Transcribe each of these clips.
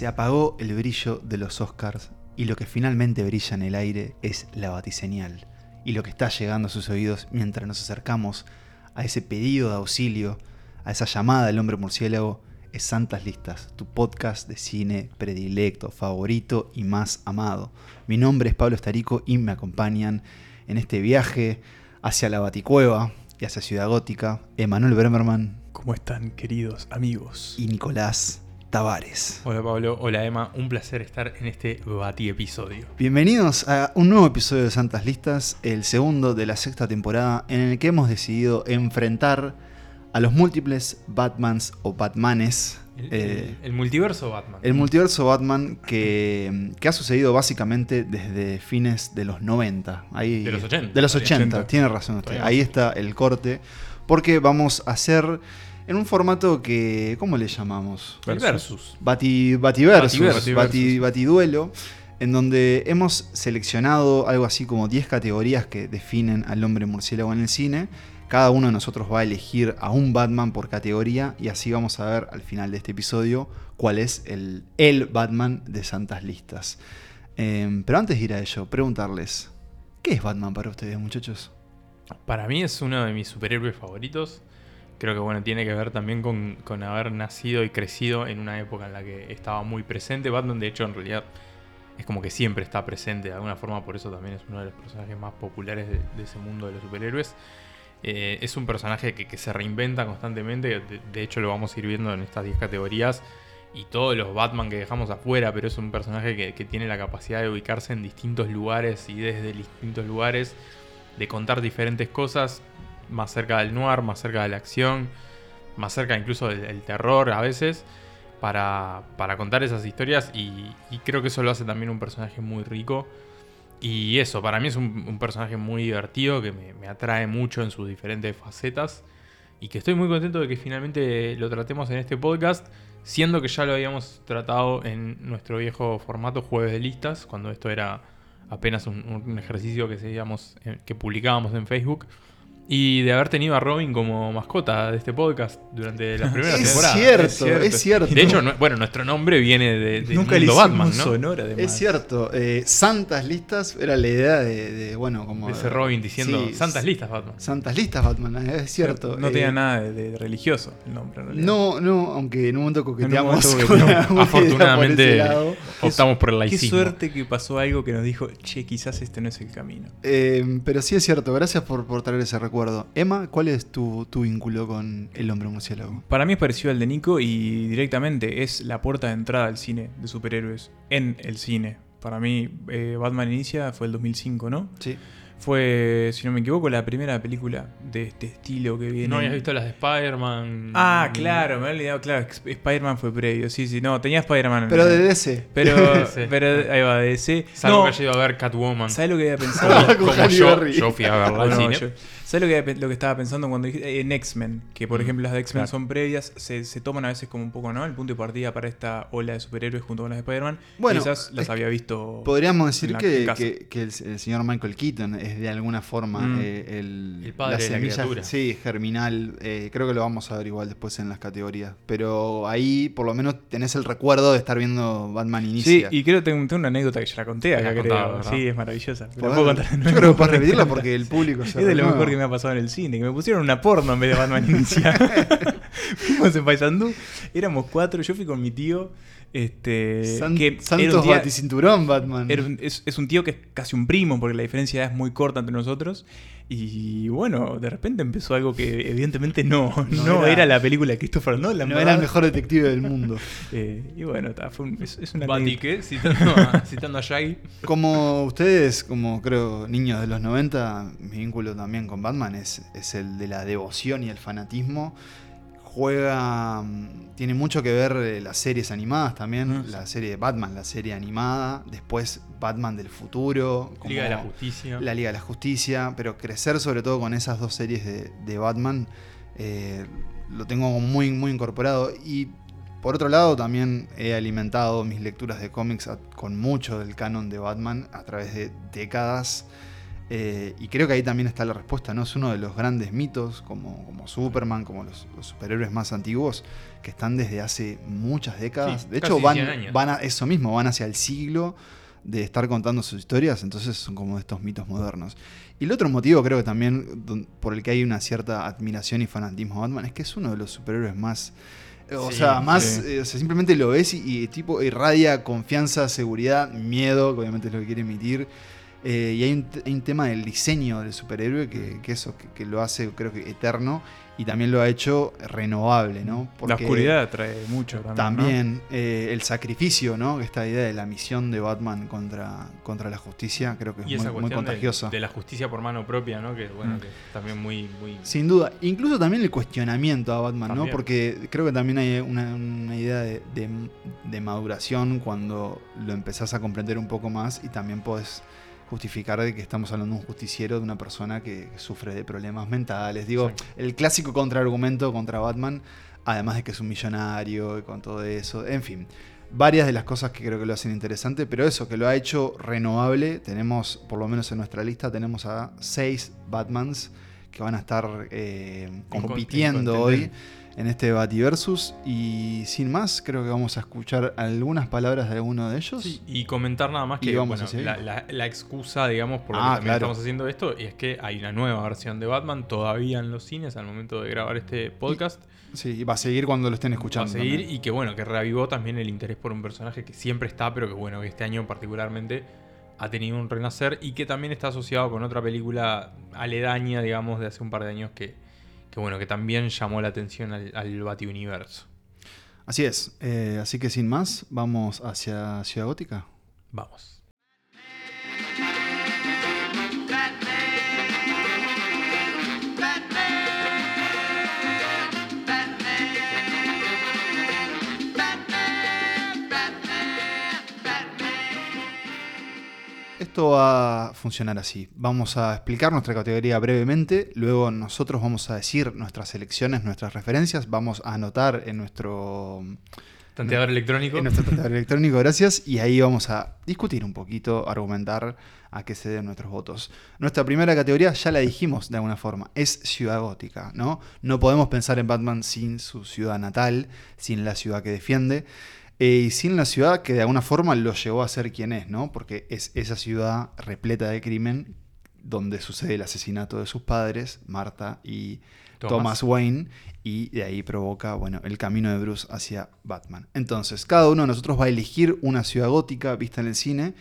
Se apagó el brillo de los Oscars y lo que finalmente brilla en el aire es la batiseñal y lo que está llegando a sus oídos mientras nos acercamos a ese pedido de auxilio, a esa llamada del hombre murciélago, es Santas Listas, tu podcast de cine predilecto, favorito y más amado. Mi nombre es Pablo Estarico y me acompañan en este viaje hacia la Baticueva y hacia Ciudad Gótica, Emanuel Bremerman ¿Cómo están, queridos amigos? y Nicolás Tavares. Hola Pablo, hola Emma, un placer estar en este Bati episodio. Bienvenidos a un nuevo episodio de Santas Listas, el segundo de la sexta temporada, en el que hemos decidido enfrentar a los múltiples Batmans o Batmanes. El, eh, el- multiverso Batman. el multiverso Batman que, que ha sucedido básicamente desde fines de los 90. Ahí, De los 80, De los todavía. 80, 80. tiene razón usted. Ahí está el corte. Porque vamos a hacer en un formato que. ¿Cómo le llamamos? El versus. Bati, Bativersus, Bativersus. Bati- Batiduelo, en donde hemos seleccionado algo así como 10 categorías que definen al hombre murciélago en el cine. Cada uno de nosotros va a elegir a un Batman por categoría y así vamos a ver al final de este episodio cuál es el, el Batman de Santas Listas. Eh, pero antes de ir a ello, preguntarles, ¿qué es Batman para ustedes muchachos? Para mí es uno de mis superhéroes favoritos. Creo que bueno, tiene que ver también con, con haber nacido y crecido en una época en la que estaba muy presente. Batman, de hecho, en realidad es como que siempre está presente de alguna forma, por eso también es uno de los personajes más populares de, ese mundo de los superhéroes. Eh, es un personaje que, se reinventa constantemente, de, de hecho lo vamos a ir viendo en estas 10 categorías y todos los Batman que dejamos afuera, pero es un personaje que, que tiene la capacidad de ubicarse en distintos lugares y desde distintos lugares, de contar diferentes cosas, más cerca del noir, más cerca de la acción, más cerca incluso del, terror a veces, para, para contar esas historias y, creo que eso lo hace también un personaje muy rico. Y eso, para mí es un, personaje muy divertido que me, me atrae mucho en sus diferentes facetas. Y que estoy muy contento de que finalmente lo tratemos en este podcast, siendo que ya lo habíamos tratado en nuestro viejo formato Jueves de Listas, cuando esto era apenas un, ejercicio que, eh, que publicábamos en Facebook. Y de haber tenido a Robin como mascota de este podcast durante las primeras Es temporadas. cierto, es cierto. es cierto. De hecho, no- bueno, nuestro nombre viene de, del Nunca le mundo hicimos Batman, ¿no? sonor, además. Es cierto, eh, Santas Listas era la idea de, de, bueno, como... De ese Robin diciendo Sí, Santas listas, Batman. Santas Listas Batman, eh, es cierto. No eh, tenía nada de, de religioso el nombre, en. No, no, aunque en un momento coqueteamos momento con coqueteamos. alguna idea por Afortunadamente optamos por el Qué laicismo. suerte que pasó algo que nos dijo, che, quizás este no es el camino. Eh, pero sí es cierto, gracias por, por traer ese recuerdo. Emma, ¿cuál es tu, tu vínculo con el hombre murciélago? Para mí es parecido al de Nico y directamente es la puerta de entrada al cine de superhéroes en el cine. Para mí, eh, Batman Inicia fue el 2005, ¿no? Sí. Fue, si no me equivoco, la primera película de este estilo que viene. ¿No habías visto las de Spider-Man? Ah, claro, me había olvidado, claro, Sp- Spider-Man fue previo, sí, sí, no, tenía Spider-Man. en Pero de DC. Pero, pero ahí va, de DC. Salvo no, que haya ido a ver Catwoman. ¿sabes lo que había pensado? Como yo, yo fui a verla al No, cine. yo- ¿Sabes lo que, lo que estaba pensando cuando dije en X-Men? Que por Mm, ejemplo las de X-Men claro. son previas, se, se toman a veces como un poco, ¿no? El punto de partida para esta ola de superhéroes junto con las de Spider-Man. Bueno, Quizás las había visto. Podríamos decir en la que, casa. que- que el, el señor Michael Keaton es de alguna forma Mm. eh, el, El padre de la criatura. Sí, germinal. eh, creo que lo vamos a ver igual después en las categorías. Pero ahí por lo menos tenés el recuerdo de estar viendo Batman Sí, Inicia. y creo que tengo, tengo una anécdota que ya la conté acá, creo. sí, es maravillosa. La Poder- puedo contar de Yo creo que puedes repetirla porque el público se Es de lo mejor que me ha pasado en el cine, que me pusieron una porno en vez de Batman Inicia. Fuimos en Paysandú, éramos cuatro, yo fui con mi tío, este, San- que Santos baticinturón, Batman. un- es, es un tío que es casi un primo, porque la diferencia es muy corta entre nosotros. Y bueno, de repente empezó algo que evidentemente no, No no, era- era, la película de Christopher Nolan. no ¿verdad? era el mejor detective del mundo. Eh, y bueno, ta, fue un- es, es una. Citando a, citando a Shaggy. Como ustedes, como creo niños de los 90, mi vínculo también con Batman es, es el de la devoción y el fanatismo. Juega, mm, tiene mucho que ver eh, las series animadas también, la serie de Batman, la serie animada, después Batman del futuro, como Liga de la Justicia. la Liga de la Justicia, pero crecer sobre todo con esas dos series de, de Batman eh, lo tengo muy, muy incorporado. Y por otro lado, también he alimentado mis lecturas de cómics a- con mucho del canon de Batman a través de décadas. Eh, y creo que ahí también está la respuesta, ¿no? Es uno de los grandes mitos, como, como Superman, como los, los superhéroes más antiguos, que están desde hace muchas décadas. Sí, de hecho, van, 100 años. van a eso mismo, van hacia el siglo de estar contando sus historias, entonces son como estos mitos modernos. Y el otro motivo creo que también por el que hay una cierta admiración y fanatismo a Batman es que es uno de los superhéroes más... eh, O Sí, sea, más... sí. eh, o sea, simplemente lo ves y, y tipo irradia confianza, seguridad, miedo, que obviamente es lo que quiere emitir. Eh, y hay un, te- hay un tema del diseño del superhéroe que, que eso, que, que lo hace creo que eterno y también lo ha hecho renovable, ¿no? La oscuridad trae mucho también. ¿no? También eh, el sacrificio, ¿no? Esta idea de la misión de Batman contra, contra la justicia creo que es Y muy, esa contagiosa. De, la justicia por mano propia, ¿no? Que bueno, Mm. que también muy, muy. Sin duda. Incluso también el cuestionamiento a Batman, ¿no? Porque creo que también hay una, una idea de, de- de maduración cuando lo empezás a comprender un poco más y también podés justificar de que estamos hablando de un justiciero, de una persona que sufre de problemas mentales. Digo, el clásico contraargumento contra Batman, además de que es un millonario y con todo eso. En fin, varias de las cosas que creo que lo hacen interesante, pero eso, que lo ha hecho renovable. Tenemos, por lo menos en nuestra lista, tenemos a seis Batmans que van a estar eh, compitiendo en hoy. En este Bativersus. Y sin más, creo que vamos a escuchar algunas palabras de alguno de ellos. Sí, y comentar nada más que vamos bueno, la, la- la excusa, digamos, por lo Ah, que también claro. estamos haciendo esto, y es que hay una nueva versión de Batman todavía en los cines al momento de grabar este podcast. Sí, y va a seguir cuando lo estén Va a escuchando. seguir también. y que bueno, que reavivó también el interés por un personaje que siempre está, pero que bueno, que este año particularmente ha tenido un renacer y que también está asociado con otra película aledaña, digamos, de hace un par de años que, que bueno, que también llamó la atención al, al Bati-Universo. Así es. Eh, así que sin más, vamos hacia Ciudad Gótica. Vamos. Esto va a funcionar así. Vamos a explicar nuestra categoría brevemente, luego nosotros vamos a decir nuestras selecciones, nuestras referencias, vamos a anotar en nuestro, Tanteador electrónico. en nuestro tratador electrónico, gracias, y ahí vamos a discutir un poquito, argumentar a qué se den nuestros votos. Nuestra primera categoría ya la dijimos de alguna forma, es ciudad gótica, ¿no? No podemos pensar en Batman sin su ciudad natal, sin la ciudad que defiende. Eh, y sin la ciudad que de alguna forma lo llevó a ser quien es, ¿no? Porque es esa ciudad repleta de crimen donde sucede el asesinato de sus padres, Marta y Thomas. Thomas, Wayne, y de ahí provoca, bueno, el camino de Bruce hacia Batman. Entonces, cada uno de nosotros va a elegir una ciudad gótica vista en el cine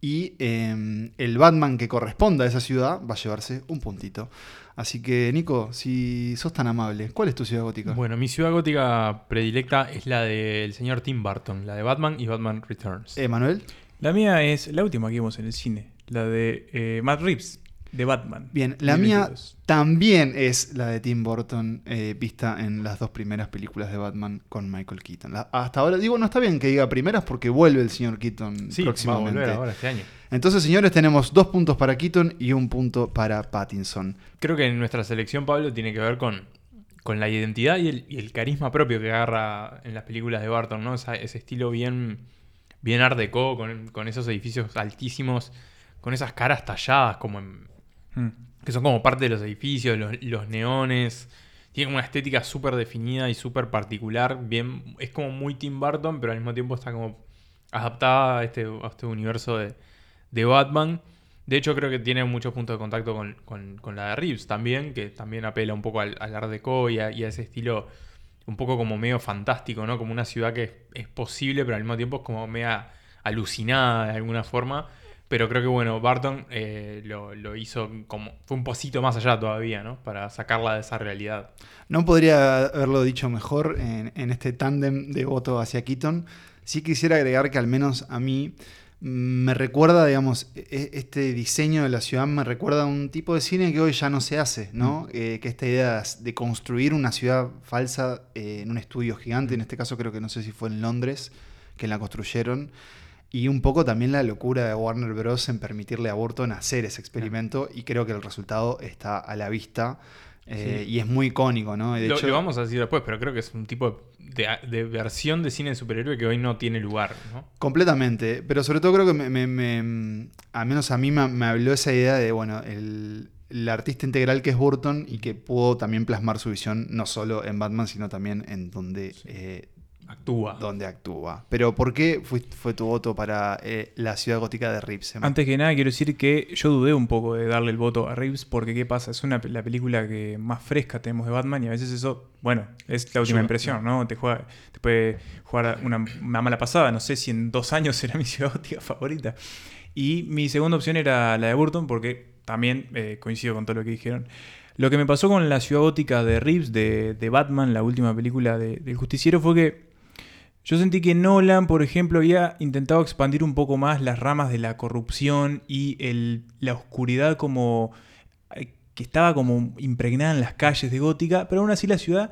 y eh, el Batman que corresponda a esa ciudad va a llevarse un puntito. Así que, Nico, si sos tan amable, ¿cuál es tu ciudad gótica? Bueno, mi ciudad gótica predilecta es la del señor Tim Burton, la de Batman y Batman Returns. Emanuel. La mía es la última que vimos en el cine, la de eh, Matt Reeves, de Batman. Bien, la mía 2022. también es la de Tim Burton, eh, vista en las dos primeras películas de Batman con Michael Keaton. La- hasta ahora, digo, no está bien que diga primeras porque vuelve el señor Keaton sí, va a próximamente. volver ahora este año. Entonces, señores, tenemos dos puntos para Keaton y un punto para Pattinson. Creo que en nuestra selección, Pablo, tiene que ver con, con la identidad y el, y el carisma propio que agarra en las películas de Barton, ¿no? Esa- ese estilo bien, bien art deco, con, con esos edificios altísimos, con esas caras talladas como en, Mm. que son como parte de los edificios, los, neones. Tiene una estética súper definida y súper particular. Bien, es como muy Tim Burton, pero al mismo tiempo está como adaptada a este, a este universo de, de Batman. De hecho, creo que tiene muchos puntos de contacto con, con- la de Reeves también, que también apela un poco al, al Art Deco y a, y a ese estilo un poco como medio fantástico, ¿no? Como una ciudad que es, es posible, pero al mismo tiempo es como media alucinada de alguna forma. Pero creo que, bueno, Barton eh, lo, lo hizo como... Fue un pasito más allá todavía, ¿no? Para sacarla de esa realidad. No podría haberlo dicho mejor en, en este tándem de voto hacia Keaton. Sí quisiera agregar que al menos a mí mm, me recuerda, digamos, e- este diseño de la ciudad me recuerda a un tipo de cine que hoy ya no se hace, ¿no? Eh, que esta idea de construir una ciudad falsa eh, en un estudio gigante, en este caso creo que no sé si fue en Londres, que la construyeron. Y un poco también la locura de Warner Bros. en permitirle a Burton hacer ese experimento y creo que el resultado está a la vista. Eh, y es muy icónico, ¿no? De lo, hecho, lo vamos a decir después, pero creo que es un tipo de, de versión de cine de superhéroe que hoy no tiene lugar, ¿no? Completamente, pero sobre todo creo que me, me- me- al menos a mí me, me habló esa idea de, bueno, el, el artista integral que es Burton y que pudo también plasmar su visión no solo en Batman, sino también en donde, eh, Actúa. donde actúa. Pero ¿por qué fue, fue tu voto para eh, la ciudad gótica de Reeves? Antes que nada, quiero decir que yo dudé un poco de darle el voto a Reeves, porque ¿qué pasa? Es una, la película que más fresca tenemos de Batman y a veces eso, bueno, es la última impresión, ¿no? Te, juega, te puede jugar una, una mala pasada. No sé si en dos años será mi ciudad gótica favorita. Y mi segunda opción era la de Burton, porque también eh, coincido con todo lo que dijeron. Lo que me pasó con la ciudad gótica de Reeves, de, de Batman, la última película de- del justiciero, fue que yo sentí que Nolan, por ejemplo, había intentado expandir un poco más las ramas de la corrupción y el- la oscuridad como eh, que estaba como impregnada en las calles de Gótica, pero aún así la ciudad,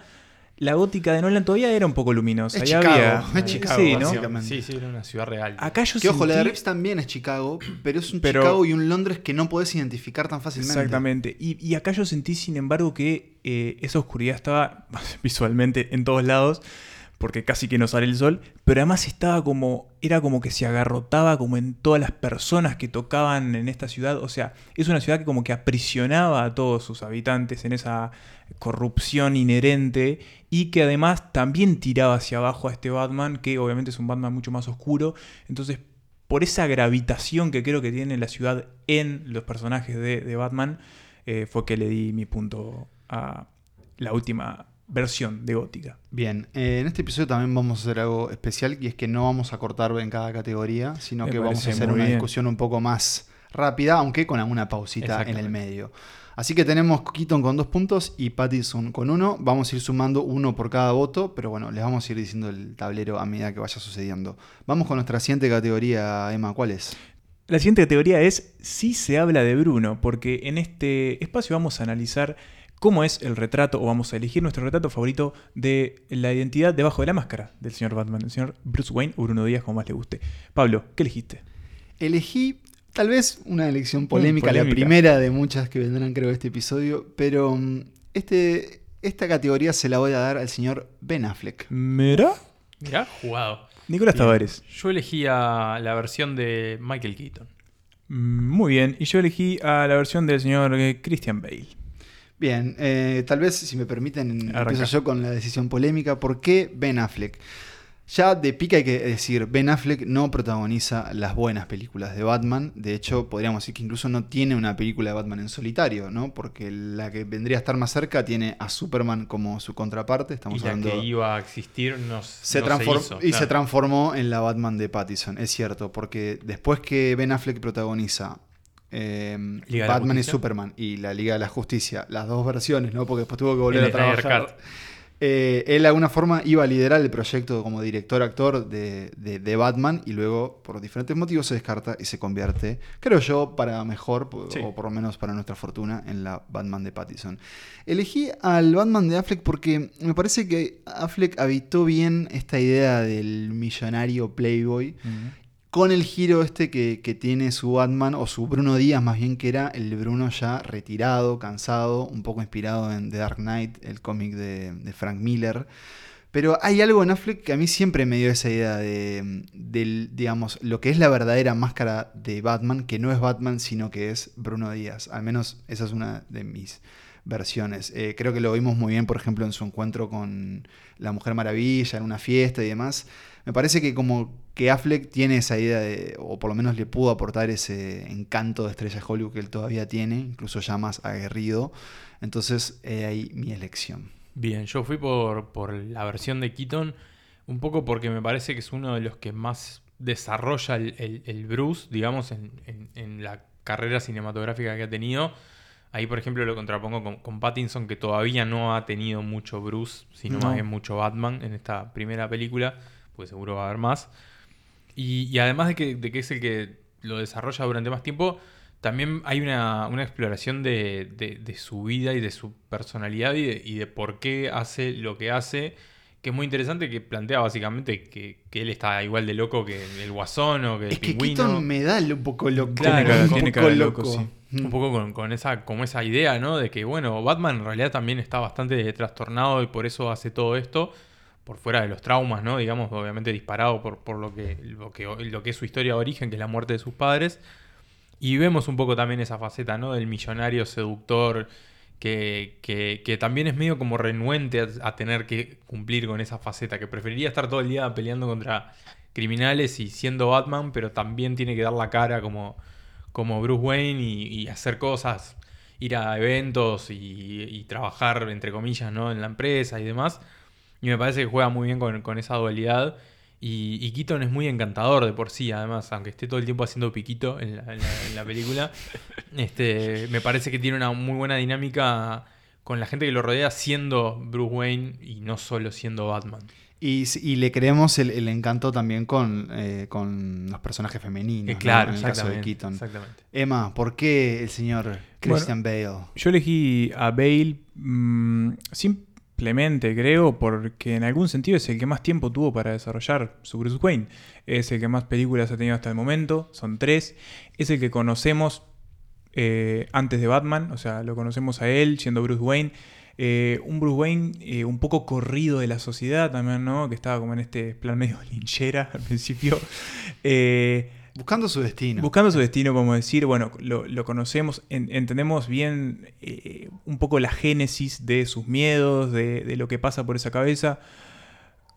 la Gótica de Nolan todavía era un poco luminosa. Es y Chicago, había- es Chicago, Sí. Sí, sí, era una ciudad real. Acá yo Que ojo, la de Reeves también es Chicago, pero es un Pero- Chicago y un Londres que no podés identificar tan fácilmente. Exactamente. Y, y acá yo sentí, sin embargo, que eh, esa oscuridad estaba visualmente en todos lados, porque casi que no sale el sol, pero además estaba como, era como que se agarrotaba como en todas las personas que tocaban en esta ciudad. O sea, es una ciudad que como que aprisionaba a todos sus habitantes en esa corrupción inherente y que además también tiraba hacia abajo a este Batman, que obviamente es un Batman mucho más oscuro. Entonces, por esa gravitación que creo que tiene la ciudad en los personajes de, Batman, eh, fue que le di mi punto a la última versión de Gótica. Bien, eh, en este episodio también vamos a hacer algo especial y es que no vamos a cortar en cada categoría, sino Me que vamos a hacer una bien. discusión un poco más rápida, aunque con alguna pausita en el medio. Así que tenemos Keaton con dos puntos y Pattison con uno. Vamos a ir sumando uno por cada voto, pero bueno, les vamos a ir diciendo el tablero a medida que vaya sucediendo. Vamos con nuestra siguiente categoría, Emma, ¿cuál es? La siguiente categoría es si se habla de Bruno, porque en este espacio vamos a analizar cómo es el retrato, o vamos a elegir nuestro retrato favorito de la identidad debajo de la máscara del señor Batman, el señor Bruce Wayne o Bruno Díaz, como más le guste. Pablo, ¿qué elegiste? Elegí tal vez una elección polémica, la primera de muchas que vendrán creo de este episodio, pero mm, este, esta categoría se la voy a dar al señor Ben Affleck. Mira, Mirá, jugado. Nicolás. Tavares. Yo elegí a la versión de Michael Keaton. Mm, Muy bien, y yo elegí a la versión del señor eh, Christian Bale. Bien, eh, tal vez si me permiten, Arranca. empiezo yo con la decisión polémica. ¿Por qué Ben Affleck? Ya de pica hay que decir, Ben Affleck no protagoniza las buenas películas de Batman. De hecho, podríamos decir que incluso no tiene una película de Batman en solitario, ¿no? Porque la que vendría a estar más cerca tiene a Superman como su contraparte. Estamos y la hablando. que iba a existir no, se no hizo, y se transformó en la Batman de Pattison, es cierto, porque después que Ben Affleck protagoniza eh, Batman y. Superman y la Liga de la Justicia, las dos versiones, ¿no? Porque después tuvo que volver El a trabajar. Eh, él de alguna forma iba a liderar el proyecto como director-actor de, de- de Batman y luego por diferentes motivos se descarta y se convierte, creo yo, para mejor, Sí. o por lo menos para nuestra fortuna, en la Batman de Pattison. Elegí al Batman de Affleck porque me parece que Affleck habitó bien esta idea del millonario playboy con el giro este que, tiene su Batman, o su Bruno Díaz más bien, que era el Bruno ya retirado, cansado, un poco inspirado en The Dark Knight, el cómic de, Frank Miller. Pero hay algo en Affleck que a mí siempre me dio esa idea de, digamos, lo que es la verdadera máscara de Batman, que no es Batman, sino que es Bruno Díaz. Al menos esa es una de mis versiones. Eh, creo que lo vimos muy bien, por ejemplo, en su encuentro con la Mujer Maravilla, en una fiesta y demás. Me parece que como que Affleck tiene esa idea de, o por lo menos le pudo aportar ese encanto de estrella de Hollywood que él todavía tiene, incluso ya más aguerrido. Entonces, eh, ahí mi elección. Bien, yo fui por, por la versión de Keaton, un poco porque me parece que es uno de los que más desarrolla el, el- el Bruce, digamos, en, en- en la carrera cinematográfica que ha tenido. Ahí, por ejemplo, lo contrapongo con, con Pattinson, que todavía no ha tenido mucho Bruce, sino No. más bien mucho Batman en esta primera película, pues seguro va a haber más. Y, y además de que, de que es el que lo desarrolla durante más tiempo, también hay una, una exploración de, de- de su vida y de su personalidad y de, y de por qué hace lo que hace, que es muy interesante, que plantea básicamente que, que él está igual de loco que el guasón o que el Es que pingüino. Keaton me da un poco loco. Tiene Claro, un tiene poco cara de loco, sí. Un poco con, con esa, como esa idea, ¿no? De que, bueno, Batman en realidad también está bastante trastornado y por eso hace todo esto, por fuera de los traumas, ¿no? Digamos, obviamente disparado por, por lo, que, lo, que, lo que es su historia de origen, que es la muerte de sus padres. Y vemos un poco también esa faceta, ¿no? Del millonario seductor, que, que, también es medio como renuente a, tener que cumplir con esa faceta, que preferiría estar todo el día peleando contra criminales y siendo Batman, pero también tiene que dar la cara como como Bruce Wayne y, y hacer cosas, ir a eventos y, y, trabajar, entre comillas, ¿no? en la empresa y demás. Y me parece que juega muy bien con, con esa dualidad. Y, y, Keaton es muy encantador de por sí, además, aunque esté todo el tiempo haciendo piquito en la, en la, en la película. este, me parece que tiene una muy buena dinámica con la gente que lo rodea siendo Bruce Wayne y no solo siendo Batman. Y, y, le creemos el, el encanto también con, eh, con, los personajes femeninos. Eh, claro, ¿no? en el caso de Keaton. Exactamente. Emma, ¿por qué el señor Christian bueno, Bale? Yo elegí a Bale mmm, simplemente, creo, porque en algún sentido es el que más tiempo tuvo para desarrollar su Bruce Wayne. Es el que más películas ha tenido hasta el momento, son tres. Es el que conocemos eh, antes de Batman, o sea, lo conocemos a él siendo Bruce Wayne. Eh, un Bruce Wayne eh, un poco corrido de la sociedad también, ¿no? Que estaba como en este plan medio linchera al principio. Eh, buscando su destino. Buscando su destino, como decir, bueno, lo, conocemos, en, entendemos bien eh, un poco la génesis de sus miedos, de, de, lo que pasa por esa cabeza.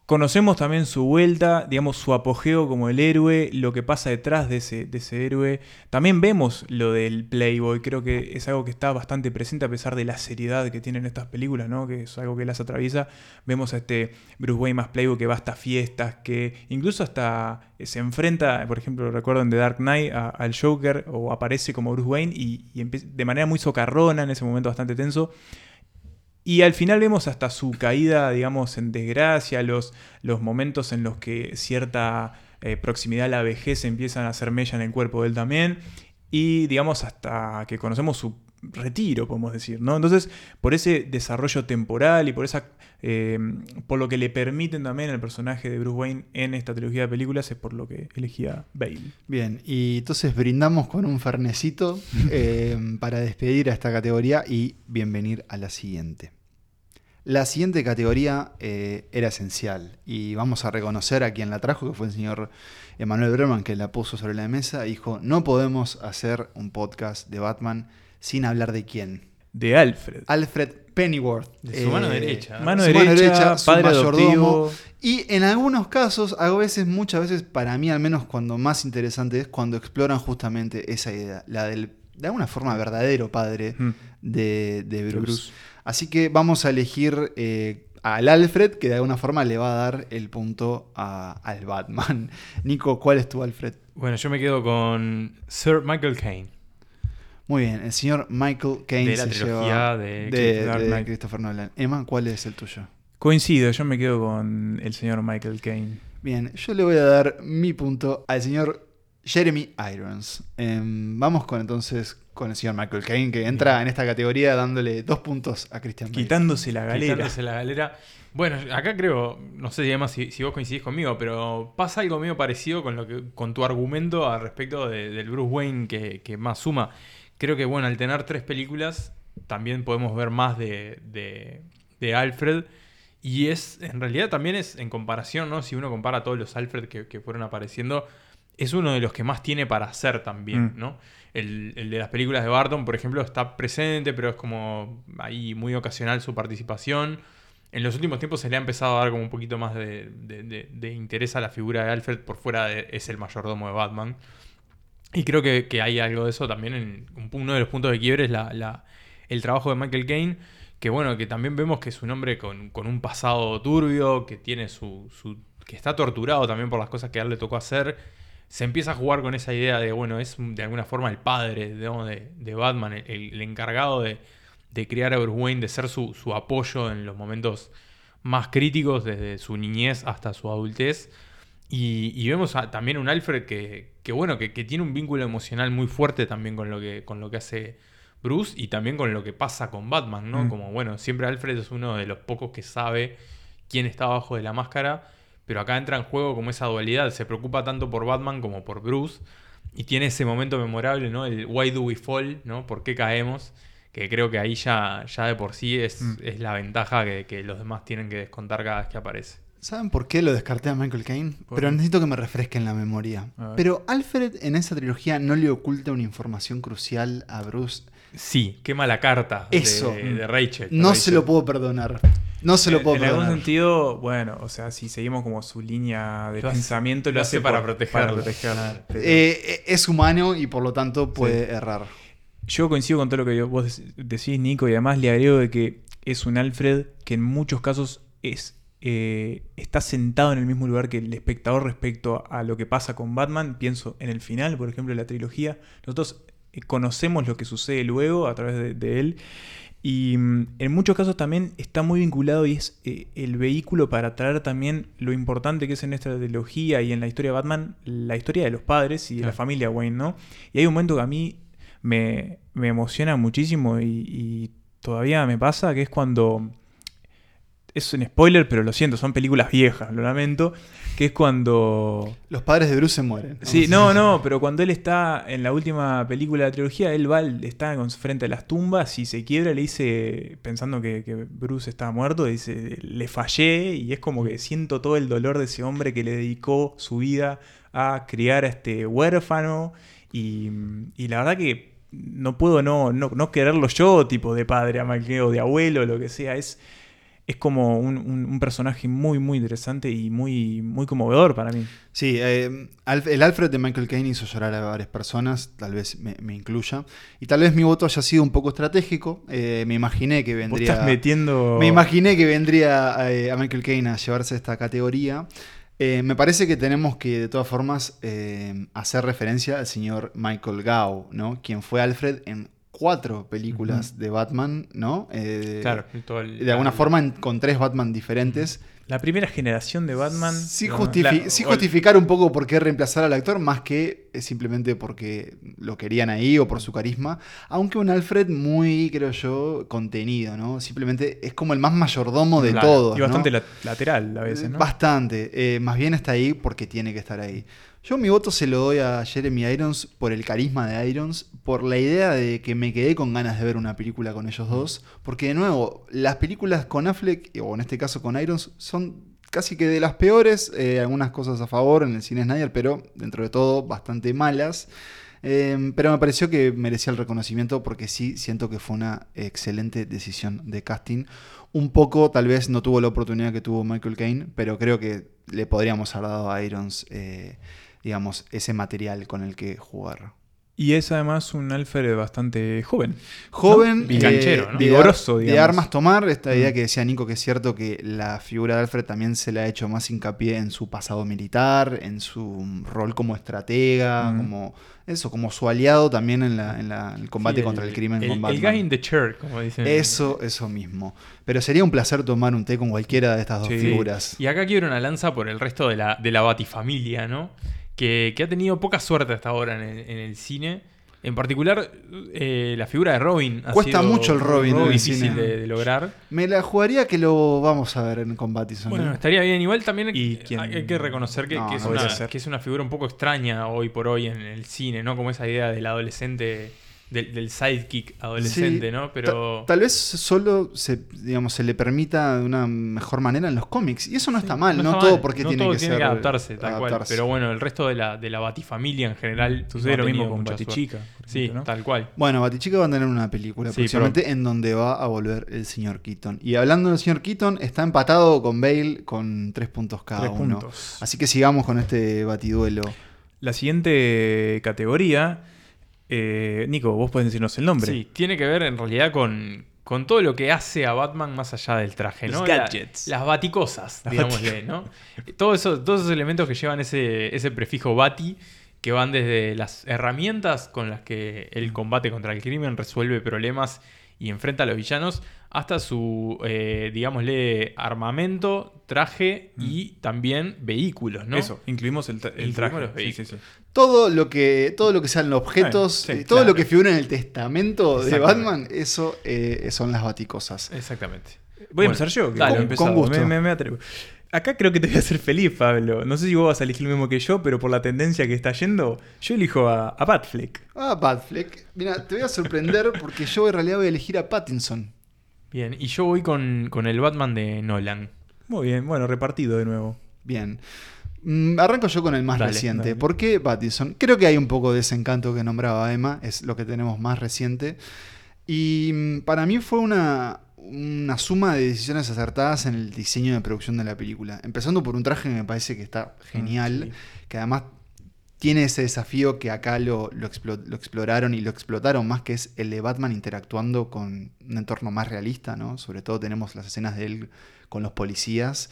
Conocemos también su vuelta, digamos, su apogeo como el héroe, lo que pasa detrás de ese, héroe. También vemos lo del Playboy, creo que es algo que está bastante presente a pesar de la seriedad que tienen estas películas, ¿no? que es algo que las atraviesa. Vemos a este Bruce Wayne más Playboy que va hasta fiestas, que incluso hasta se enfrenta, por ejemplo, recuerdo en The Dark Knight, al Joker o aparece como Bruce Wayne y, y de manera muy socarrona, en ese momento bastante tenso. Y al final vemos hasta su caída, digamos, en desgracia, los, los momentos en los que cierta eh, proximidad a la vejez empiezan a hacer mella en el cuerpo de él también. Y digamos, hasta que conocemos su retiro, podemos decir, ¿no? Entonces, por ese desarrollo temporal y por esa. Eh, por lo que le permiten también al personaje de Bruce Wayne en esta trilogía de películas, es por lo que elegía Bale. Bien, y entonces brindamos con un fernecito eh, para despedir a esta categoría y bienvenir a la siguiente. La siguiente categoría eh, era esencial y vamos a reconocer a quien la trajo, que fue el señor Emanuel Breman, que la puso sobre la mesa. Dijo, no podemos hacer un podcast de Batman sin hablar de quién. De Alfred. Alfred Pennyworth. De su eh, mano derecha. Mano su derecha, mano derecha su padre mayordomo. Y en algunos casos, a veces, muchas veces, para mí al menos, cuando más interesante es cuando exploran justamente esa idea, la del, de alguna forma, verdadero padre mm. de, de Bruce. Bruce. Así que vamos a elegir eh, al Alfred, que de alguna forma le va a dar el punto a, al Batman. Nico, ¿cuál es tu Alfred? Bueno, yo me quedo con Sir Michael Caine. Muy bien, el señor Michael Caine de la se trilogía lleva de, de, de Christopher Nolan. Emma, ¿cuál es el tuyo? Coincido, yo me quedo con el señor Michael Caine. Bien, yo le voy a dar mi punto al señor Jeremy Irons. Eh, vamos con entonces con el señor Michael Caine, que entra en esta categoría dándole dos puntos a Christian Bale. Quitándose la galera. Quitándose la galera. Bueno, acá creo, no sé además si, si, vos coincidís conmigo, pero pasa algo medio parecido con lo que con tu argumento al respecto de, del Bruce Wayne que, que, más suma. Creo que, bueno, al tener tres películas, también podemos ver más de, de, de Alfred. Y es, en realidad también es en comparación, ¿no? Si uno compara a todos los Alfred que, que fueron apareciendo, es uno de los que más tiene para hacer también, mm. ¿no? El, el, de las películas de Barton, por ejemplo, está presente, pero es como ahí muy ocasional su participación. En los últimos tiempos se le ha empezado a dar como un poquito más de, de, interés a la figura de Alfred por fuera de es el mayordomo de Batman. Y creo que, que, hay algo de eso también. En, uno de los puntos de quiebre es la, la, el trabajo de Michael Caine, que bueno, que también vemos que es un hombre con, con un pasado turbio, que tiene su, su, que está torturado también por las cosas que a él le tocó hacer se empieza a jugar con esa idea de, bueno, es de alguna forma el padre de, de, Batman, el, el encargado de, de, crear a Bruce Wayne, de ser su, su, apoyo en los momentos más críticos, desde su niñez hasta su adultez. Y, y vemos a, también un Alfred que, que bueno, que, que, tiene un vínculo emocional muy fuerte también con lo que, con lo que hace Bruce y también con lo que pasa con Batman, ¿no? Mm. Como, bueno, siempre Alfred es uno de los pocos que sabe quién está abajo de la máscara pero acá entra en juego como esa dualidad, se preocupa tanto por Batman como por Bruce. y tiene ese momento memorable, ¿no? El Why do we fall, ¿no? ¿Por qué caemos? Que creo que ahí ya, ya de por sí es, Mm. es la ventaja que, que los demás tienen que descontar cada vez que aparece. ¿Saben por qué lo descarté a Michael Caine? ¿Por Pero qué? necesito que me refresquen la memoria. Pero Alfred en esa trilogía no le oculta una información crucial a Bruce. Sí, qué mala carta de- Eso. de, Rachel. No Rachel. se lo puedo perdonar. No se lo En- puedo en algún perdonar. sentido, bueno, o sea, si seguimos como su línea de Lo hace- pensamiento, lo hace para protegerlo. Pero Eh, es humano y por lo tanto puede errar. Yo coincido con todo lo que vos dec- decís, Nico, y además le agrego de que es un Alfred que en muchos casos es eh, está sentado en el mismo lugar que el espectador respecto a lo que pasa con Batman. Pienso en el final, por ejemplo, de la trilogía. Nosotros eh, conocemos lo que sucede luego a través de, de él. Y mm, en muchos casos también está muy vinculado y es eh, el vehículo para traer también lo importante que es en esta trilogía y en la historia de Batman, la historia de los padres y de la familia Wayne, ¿no? Y hay un momento que a mí me, me emociona muchísimo y, y todavía me pasa, que es cuando... Es un spoiler, pero lo siento, son películas viejas, lo lamento. Que es cuando Los padres de Bruce se mueren. Sí, no, no, pero cuando él está en la última película de la trilogía, él va, está frente a las tumbas y se quiebra, le dice, pensando que, que Bruce estaba muerto, dice, le fallé y es como que siento todo el dolor de ese hombre que le dedicó su vida a criar a este huérfano y, y la verdad que no puedo no, no, no quererlo yo, tipo de padre o de abuelo, lo que sea, es... Es como un, un- un personaje muy, muy interesante y muy, muy conmovedor para mí. Sí, eh, el Alfred de Michael Caine hizo llorar a varias personas, tal vez me, me incluya. Y tal vez mi voto haya sido un poco estratégico. eh, me imaginé que vendría. estás metiendo. Me imaginé que vendría eh, a Michael Caine a llevarse esta categoría. Eh, me parece que tenemos que, de todas formas, eh, hacer referencia al señor Michael Gao, ¿no? Quien fue Alfred en cuatro películas de Batman, ¿no? Eh, Claro, todo el- De alguna forma en- con tres Batman diferentes. La primera generación de Batman. Sí, no, justifi- la- sí justificar un poco por qué reemplazar al actor, más que eh, simplemente porque lo querían ahí o por su carisma. Aunque un Alfred muy, creo yo, contenido, ¿no? Simplemente es como el más mayordomo de Claro, todos. Y bastante la- lateral a veces, ¿no? Bastante. Eh, más bien está ahí porque tiene que estar ahí. Yo mi voto se lo doy a Jeremy Irons por el carisma de Irons, por la idea de que me quedé con ganas de ver una película con ellos dos, porque de nuevo, las películas con Affleck, o en este caso con Irons, son casi que de las peores, eh, algunas cosas a favor en el cine Snyder, pero dentro de todo bastante malas. Eh, pero me pareció que merecía el reconocimiento porque sí siento que fue una excelente decisión de casting. Un poco, tal vez no tuvo la oportunidad que tuvo Michael Caine, pero creo que le podríamos haber dado a Irons, eh, digamos, ese material con el que jugar. Y es además un Alfred bastante joven. Joven, Y canchero, ¿no? de, Vigoroso, de digamos. armas tomar, esta idea Mm. que decía Nico que es cierto que la figura de Alfred también se le ha hecho más hincapié en su pasado militar, en su rol como estratega, Mm. como eso, como su aliado también en, la- en la- en el combate Sí, contra el, crimen el, con el guy in the chair, como dicen. Eso, eso mismo. Pero sería un placer tomar un té con cualquiera de estas dos Sí. figuras. Y acá quiero una lanza por el resto de la, de la Batifamilia, ¿no? Que, que ha tenido poca suerte hasta ahora en el, en el cine. En particular, eh, la figura de Robin. ha Cuesta sido mucho el Robin muy difícil cine. de, de lograr. Me la jugaría que lo vamos a ver en Combatison. Bueno, ¿eh? estaría bien. Igual también ¿Y hay, quién? hay que reconocer que, No, que es no una, que es una figura un poco extraña hoy por hoy en el cine, ¿no? Como esa idea del adolescente, del, del sidekick adolescente, Sí, ¿no? Ta- Pero... Tal vez solo se, digamos, se le permita de una mejor manera en los cómics. Y eso no está mal, no, está todo mal, porque no tiene todo que tiene ser. que adaptarse, tal cual. Pero bueno, el resto de la, de la Batifamilia en general. Sucede no lo mismo con Batichica. Sí, ejemplo, ¿no? tal cual. Bueno, Batichica va a tener una película Sí, próximamente en donde va a volver el señor Keaton. Y hablando del señor Keaton, está empatado con Bale con tres puntos cada Tres uno. puntos. Así que sigamos con este batiduelo. La siguiente categoría. Eh, Nico, vos podés decirnos el nombre. Sí, tiene que ver en realidad con, con todo lo que hace a Batman más allá del traje, Los ¿no? La- gadgets. las baticosas, Las digámosle, ¿no? Todo eso- todos esos elementos que llevan ese, ese prefijo bati, que van desde las herramientas con las que el combate contra el crimen resuelve problemas y enfrenta a los villanos, hasta su, eh, digámosle, armamento, traje y también vehículos, ¿no? Eso, incluimos el, tra- el Incluimos traje. los Sí, sí, sí. Todo lo que, todo lo que sean objetos, Ah, sí, eh, todo claro. lo que figura en el testamento de. Batman, eso eh, son las baticosas. Exactamente. Voy a empezar yo. que dale, con- gusto. Me, me- me atrevo. Acá creo que te voy a hacer feliz, Pablo. No sé si vos vas a elegir lo mismo que yo, pero por la tendencia que está yendo, yo elijo a, a Batfleck. Ah, Batfleck. Mira, te voy a sorprender porque yo en realidad voy a elegir a Pattinson. Bien, y yo voy con, con el Batman de Nolan. Muy bien, bueno, repartido de nuevo. Bien. Mm, arranco yo con el más Dale, reciente. dale. ¿Por qué Pattinson? Creo que hay un poco de ese encanto que nombraba Emma, es lo que tenemos más reciente. Y mm, para mí fue una, una suma de decisiones acertadas en el diseño de producción de la película. Empezando por un traje que me parece que está genial, Sí. que además tiene ese desafío que acá lo, lo explo- lo exploraron y lo explotaron más, que es el de Batman interactuando con un entorno más realista, ¿no? Sobre todo tenemos las escenas de él con los policías.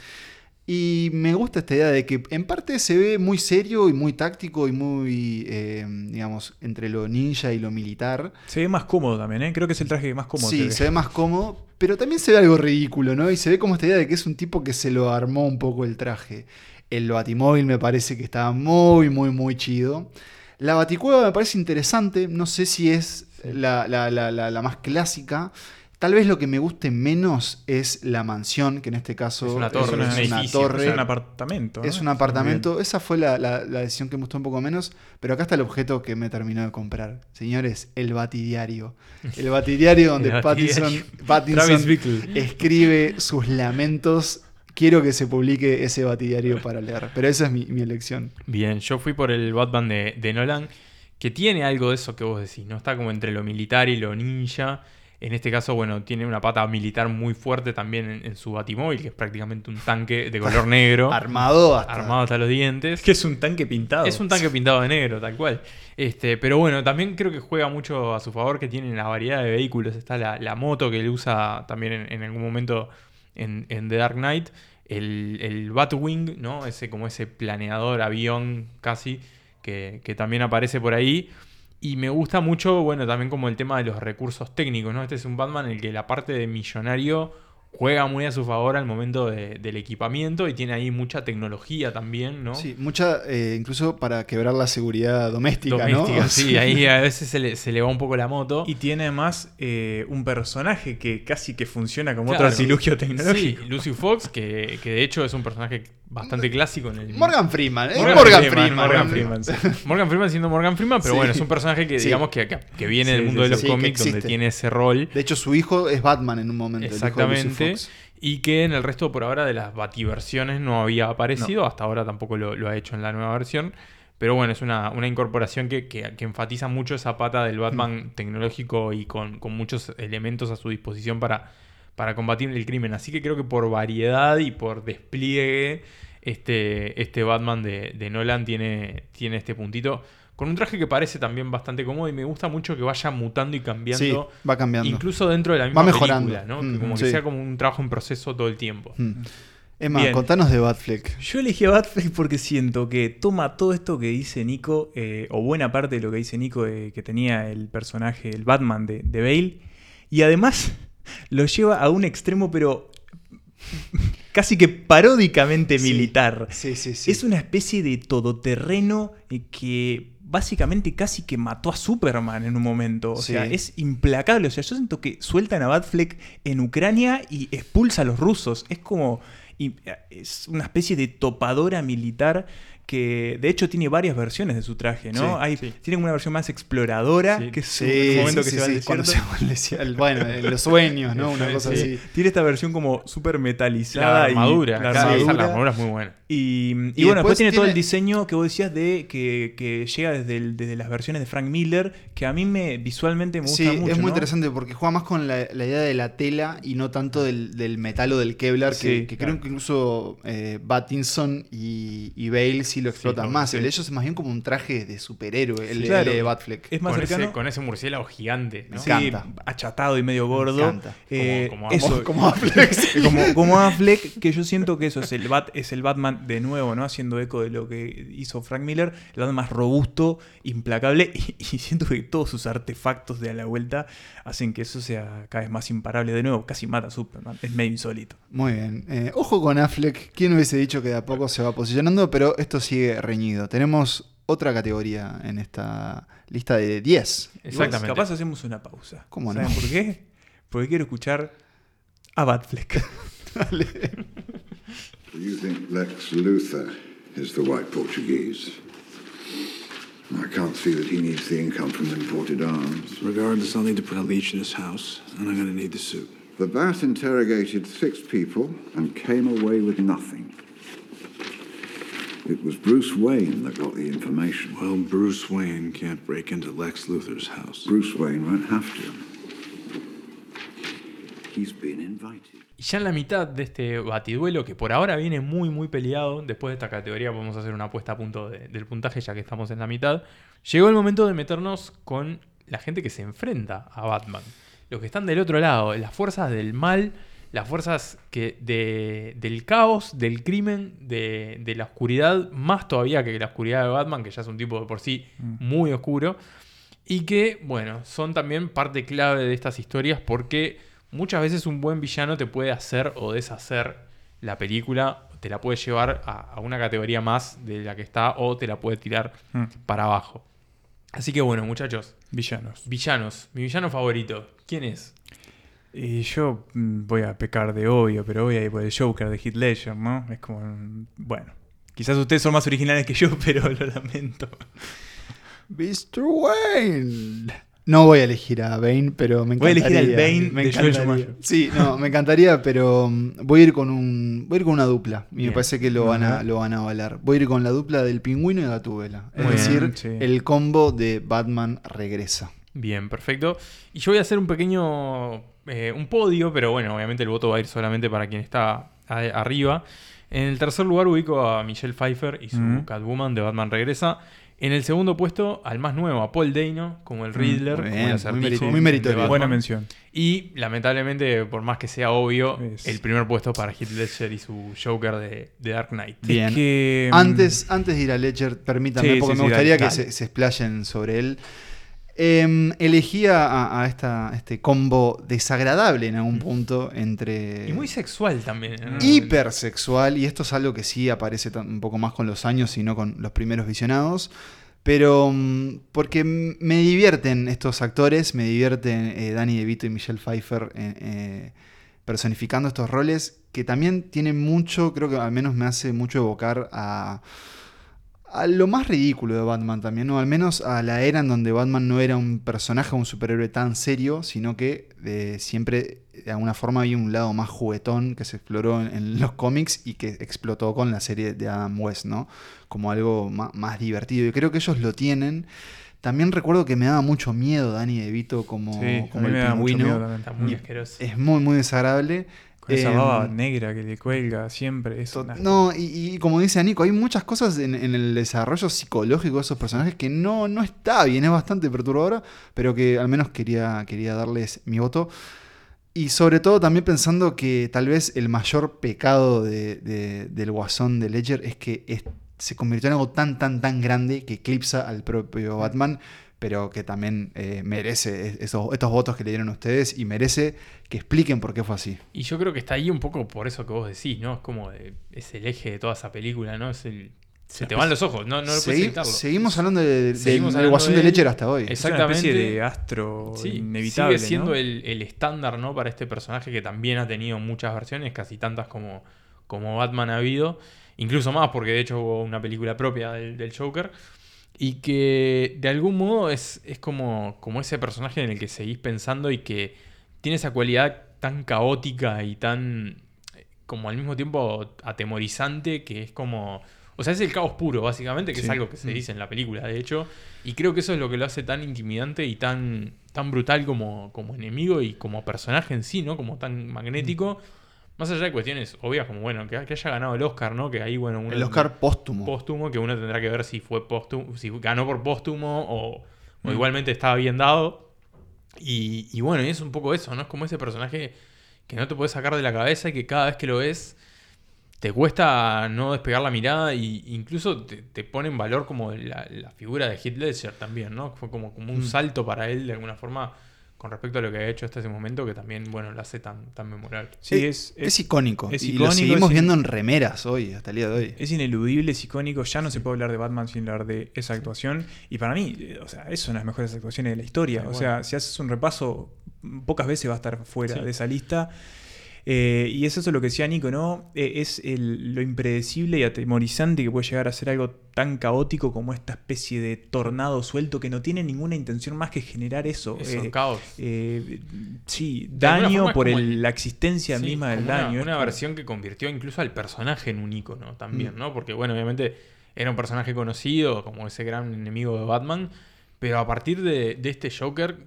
Y me gusta esta idea de que en parte se ve muy serio y muy táctico y muy, eh, digamos, entre lo ninja y lo militar. Se ve más cómodo también, ¿eh? Creo que es el traje más cómodo. Sí, se ve más cómodo, pero también se ve algo ridículo, ¿no? Y se ve como esta idea de que es un tipo que se lo armó un poco el traje. El Batimóvil me parece que estaba muy, muy, muy chido. La Baticueva me parece interesante, no sé si es la, la- la- la- la más clásica. Tal vez lo que me guste menos es la mansión, que en este caso Es una torre, es un edificio, torre. Es un apartamento. ¿no? Es un apartamento, esa fue la, la- la decisión que me gustó un poco menos, pero acá está el objeto que me terminó de comprar. Señores, el batidiario. El batidiario donde El Pattinson, batidiario. Pattinson escribe sus lamentos. Quiero que se publique ese batidiario para leer, pero esa es mi, mi elección. Bien, yo fui por el Batman de, de Nolan, que tiene algo de eso que vos decís, ¿no? Está como entre lo militar y lo ninja. En este caso, bueno, tiene una pata militar muy fuerte también en, en su batimóvil, que es prácticamente un tanque de color negro, Armado hasta... armado hasta los dientes. Es que es un tanque pintado. Es un tanque pintado de negro, tal cual. Este, pero bueno, también creo que juega mucho a su favor que tiene la variedad de vehículos. Está la, la moto que él usa también en, en algún momento en, The Dark Knight. El, el Batwing, ¿no? Ese, como ese planeador, avión casi, que, que también aparece por ahí. Y me gusta mucho, bueno, también como el tema de los recursos técnicos, ¿no? Este es un Batman en el que la parte de millonario juega muy a su favor al momento de- del equipamiento y tiene ahí mucha tecnología también, ¿no? Sí, mucha, eh, incluso para quebrar la seguridad doméstica, Doméstica, ¿no? sí, ahí a veces se le, se le va un poco la moto. Y tiene además eh, un personaje que casi que funciona como Claro. otro artilugio Sí, tecnológico. Lucy Fox, que, que de hecho es un personaje bastante clásico en el... Morgan Freeman, ¿eh? Morgan Morgan, Freeman, Freeman. Morgan Freeman, sí. Morgan Freeman siendo Morgan Freeman, pero Sí. bueno, es un personaje que Sí. digamos que, que- viene Sí, del mundo sí, de los sí, cómics donde tiene ese rol. De hecho, su hijo es Batman en un momento. el Fox. Y que en el resto por ahora de las bativersiones no había aparecido. Hasta ahora tampoco lo, lo ha hecho en la nueva versión. Pero bueno, es una, una incorporación que, que- que enfatiza mucho esa pata del Batman tecnológico y con, con muchos elementos a su disposición para, para combatir el crimen. Así que creo que por variedad y por despliegue, este, este Batman de, de Nolan tiene, tiene este puntito. Con un traje que parece también bastante cómodo y me gusta mucho que vaya mutando y cambiando. Sí, va cambiando. Incluso dentro de la misma mejorando. película, ¿no? Que Mm, como que sí. sea como un trabajo en proceso todo el tiempo. Mm. Emma, Bien. contanos de Batfleck. Yo elegí a Batfleck porque siento que toma todo esto que dice Nico, eh, o buena parte de lo que dice Nico eh, que tenía el personaje, el Batman de, de Bale, y además lo lleva a un extremo, pero casi que paródicamente Sí. militar. Sí, sí, sí. Es una especie de todoterreno eh, que básicamente casi que mató a Superman en un momento. O Sí. sea, es implacable. O sea, yo siento que sueltan a Batfleck en Ucrania y expulsa a los rusos. Es como. y- Es una especie de topadora militar que de hecho tiene varias versiones de su traje, ¿no? Sí, Hay, sí. Tiene una versión más exploradora, Sí. que es Sí, un momento sí, que sí, se va al desierto. se va al desierto. Bueno, en los sueños, ¿no? Una cosa Sí. así. Tiene esta versión como súper metalizada. La y- armadura, la claro, esa- armadura. la armadura es muy buena. Y, y Y bueno, después después tiene, todo el tiene- diseño que vos decías de que, que llega desde, el- desde las versiones de Frank Miller, que a mí me visualmente me gusta Sí, mucho. es muy ¿no? interesante porque juega más con la, la idea de la tela y no tanto del, del metal o del Kevlar, que, Sí, que claro. creo que incluso eh, Pattinson y, y Bale sí lo explotan Sí, más. sí. El de ellos es más bien como un traje de superhéroe, el, Sí, el claro. de Batfleck. Es más con, cercano. ese, con ese murciélago gigante, ¿no? Me encanta. achatado y medio gordo. encanta. Eh, Como- como eso, Como Batfleck. sí. como, como Affleck, que yo siento que eso es el, Bat, es el Batman de nuevo, ¿no? Haciendo eco de lo que hizo Frank Miller, el Batman más robusto, implacable, y, y siento que todos sus artefactos de a la vuelta hacen que eso sea cada vez más imparable de nuevo. Casi mata a Superman, es medio insólito. Muy bien. Eh, ojo con Affleck. ¿Quién hubiese dicho que de a poco se va posicionando? Pero esto sigue reñido. Tenemos otra categoría en esta lista de 10. Exactamente. Capaz hacemos una pausa. ¿Cómo ¿Saben no? por qué? Porque quiero escuchar a Batfleck. Dale. Do you think Lex Luthor is the white Portuguese? I can't see that he needs the income from imported arms. Regardless, I'll need to put a leech in his house, and I'm gonna need the suit. The Bat interrogated six people and came away with nothing. It was Bruce Wayne that got the information. Well, Bruce Wayne can't break into Lex Luthor's house. Bruce Wayne won't have to. He's been invited. Y ya en la mitad de este batiduelo, que por ahora viene muy, muy peleado, después de esta categoría podemos hacer una apuesta a punto de- del puntaje, ya que estamos en la mitad, llegó el momento de meternos con la gente que se enfrenta a Batman. Los que están del otro lado, las fuerzas del mal, las fuerzas que de- del caos, del crimen, de, de la oscuridad, más todavía que la oscuridad de Batman, que ya es un tipo de por sí muy oscuro. Y que, bueno, son también parte clave de estas historias porque muchas veces un buen villano te puede hacer o deshacer la película, te la puede llevar a, a una categoría más de la que está o te la puede tirar Mm. para abajo. Así que bueno, muchachos, Villanos. villanos. Mi villano favorito, ¿quién es? Y yo mm, voy a pecar de obvio, pero voy a ir por el Joker de Heath Ledger, ¿no? Es como. Bueno. Quizás ustedes son más originales que yo, pero lo lamento. Mr. Wayne. No voy a elegir a Bane, pero me Voy a encantaría. elegir al Bane me de encantaría. Sí, no, me encantaría, pero mm, voy a ir con un voy a ir con una dupla y me parece que lo van a lo van a avalar. Voy a ir con la dupla del pingüino y Gatúbela, es decir, sí. el combo de Batman regresa. Bien, perfecto. Y yo voy a hacer un pequeño. eh, un podio, pero bueno, obviamente el voto va a ir solamente para quien está a- arriba. En el tercer lugar ubico a Michelle Pfeiffer y su. Catwoman de Batman Regresa. En el segundo puesto, al más nuevo, a Paul Dano, como el Riddler, muy como bien, el muy meritorio. Muy. Buena mención. Y lamentablemente, por más que sea obvio, Es- el primer puesto para Heath Ledger y su Joker de, de Dark Knight. Bien. Es que, mm, Antes, antes de ir a Ledger, permítanme, Sí, porque sí, me sí, gustaría dale, que se, se explayen sobre él. Em, elegí a, a esta, este combo desagradable en algún punto entre. Y muy sexual también. ¿no? hipersexual, y esto es algo que sí aparece un poco más con los años y no con los primeros visionados. Pero mm, porque me divierten estos actores, me divierten eh, Danny DeVito y Michelle Pfeiffer eh, eh, personificando estos roles que también tienen mucho, creo que al menos me hace mucho evocar a, a lo más ridículo de Batman también, ¿no? Al menos a la era en donde Batman no era un personaje, un superhéroe tan serio, sino que eh, siempre de alguna forma había un lado más juguetón que se exploró en, en los cómics y que explotó con la serie de Adam West, ¿no? Como algo más, divertido. Y creo que ellos lo tienen. También recuerdo que me daba mucho miedo Danny DeVito como, sí, como el me da mucho pingüino. miedo muy Mm. Es muy, muy desagradable. Con esa Em, baba negra que le cuelga siempre. Es una- No, y, y como dice Nico, hay muchas cosas en, en el desarrollo psicológico de esos personajes que no, no está bien, es bastante perturbadora, pero que al menos quería, quería darles mi voto. Y sobre todo también pensando que tal vez el mayor pecado de- de- del guasón de Ledger es que es- se convirtió en algo tan, tan, tan grande que eclipsa al propio Batman, pero que también eh, merece es- esos, estos votos que le dieron a ustedes y merece que expliquen por qué fue así. Y yo creo que está ahí un poco por eso que vos decís, ¿no? Es como de- es el eje de toda esa película, ¿no? Es el, se te van los ojos, no, no lo puedes Segui- evitarlo. seguimos hablando de, de- Seguimos del hablando guasón de de. Ledger hasta hoy. Es- Es una especie exactamente. de astro Sí, inevitable. sigue siendo ¿no? el, el estándar, ¿no? Para este personaje que también ha tenido muchas versiones, casi tantas como, como Batman ha habido. Incluso más, porque de hecho hubo una película propia del, del Joker. Y que de algún modo es, es como, como ese personaje en el que seguís pensando y que tiene esa cualidad tan caótica y tan como al mismo tiempo atemorizante que es como... O sea, es el caos puro, básicamente, que es algo que se dice en la película, de hecho. Y creo que eso es lo que lo hace tan intimidante y tan, tan brutal como, como enemigo y como personaje en sí, ¿no? Como tan magnético. Más allá de cuestiones obvias, como bueno, que, que haya ganado el Oscar, ¿no? Que ahí, bueno, uno el Oscar póstumo. póstumo, que uno tendrá que ver si fue póstumo, si ganó por póstumo o, o Mm. igualmente estaba bien dado. Y, y bueno, y es un poco eso, ¿no? Es como ese personaje que no te puedes sacar de la cabeza y que cada vez que lo ves te cuesta no despegar la mirada e incluso te, te pone en valor como la, la figura de Heath Ledger también, ¿no? Fue como, como un Mm. salto para él de alguna forma con respecto a lo que ha hecho hasta ese momento que también, bueno, lo hace tan, tan memorable. Sí, es, Es icónico. es y icónico, lo seguimos es- viendo en remeras hoy, hasta el día de hoy. Es ineludible, es icónico. Ya no se puede hablar de Batman sin hablar de esa actuación. Y para mí, eh, o sea, es una de las mejores actuaciones de la historia. O sea, si haces un repaso, pocas veces va a estar fuera Sí. de esa lista. Eh, y es eso lo que decía Nico, ¿no? Eh, es el- lo impredecible y atemorizante que puede llegar a ser algo tan caótico como esta especie de tornado suelto que no tiene ninguna intención más que generar eso. Eso, eh, caos. eh, sí, De daño por como el- el- la existencia Sí, misma del una- daño. Una, versión que convirtió incluso al personaje en un ícono también, Mm. ¿no? Porque, bueno, obviamente era un personaje conocido, como ese gran enemigo de Batman. Pero a partir de, de este Joker,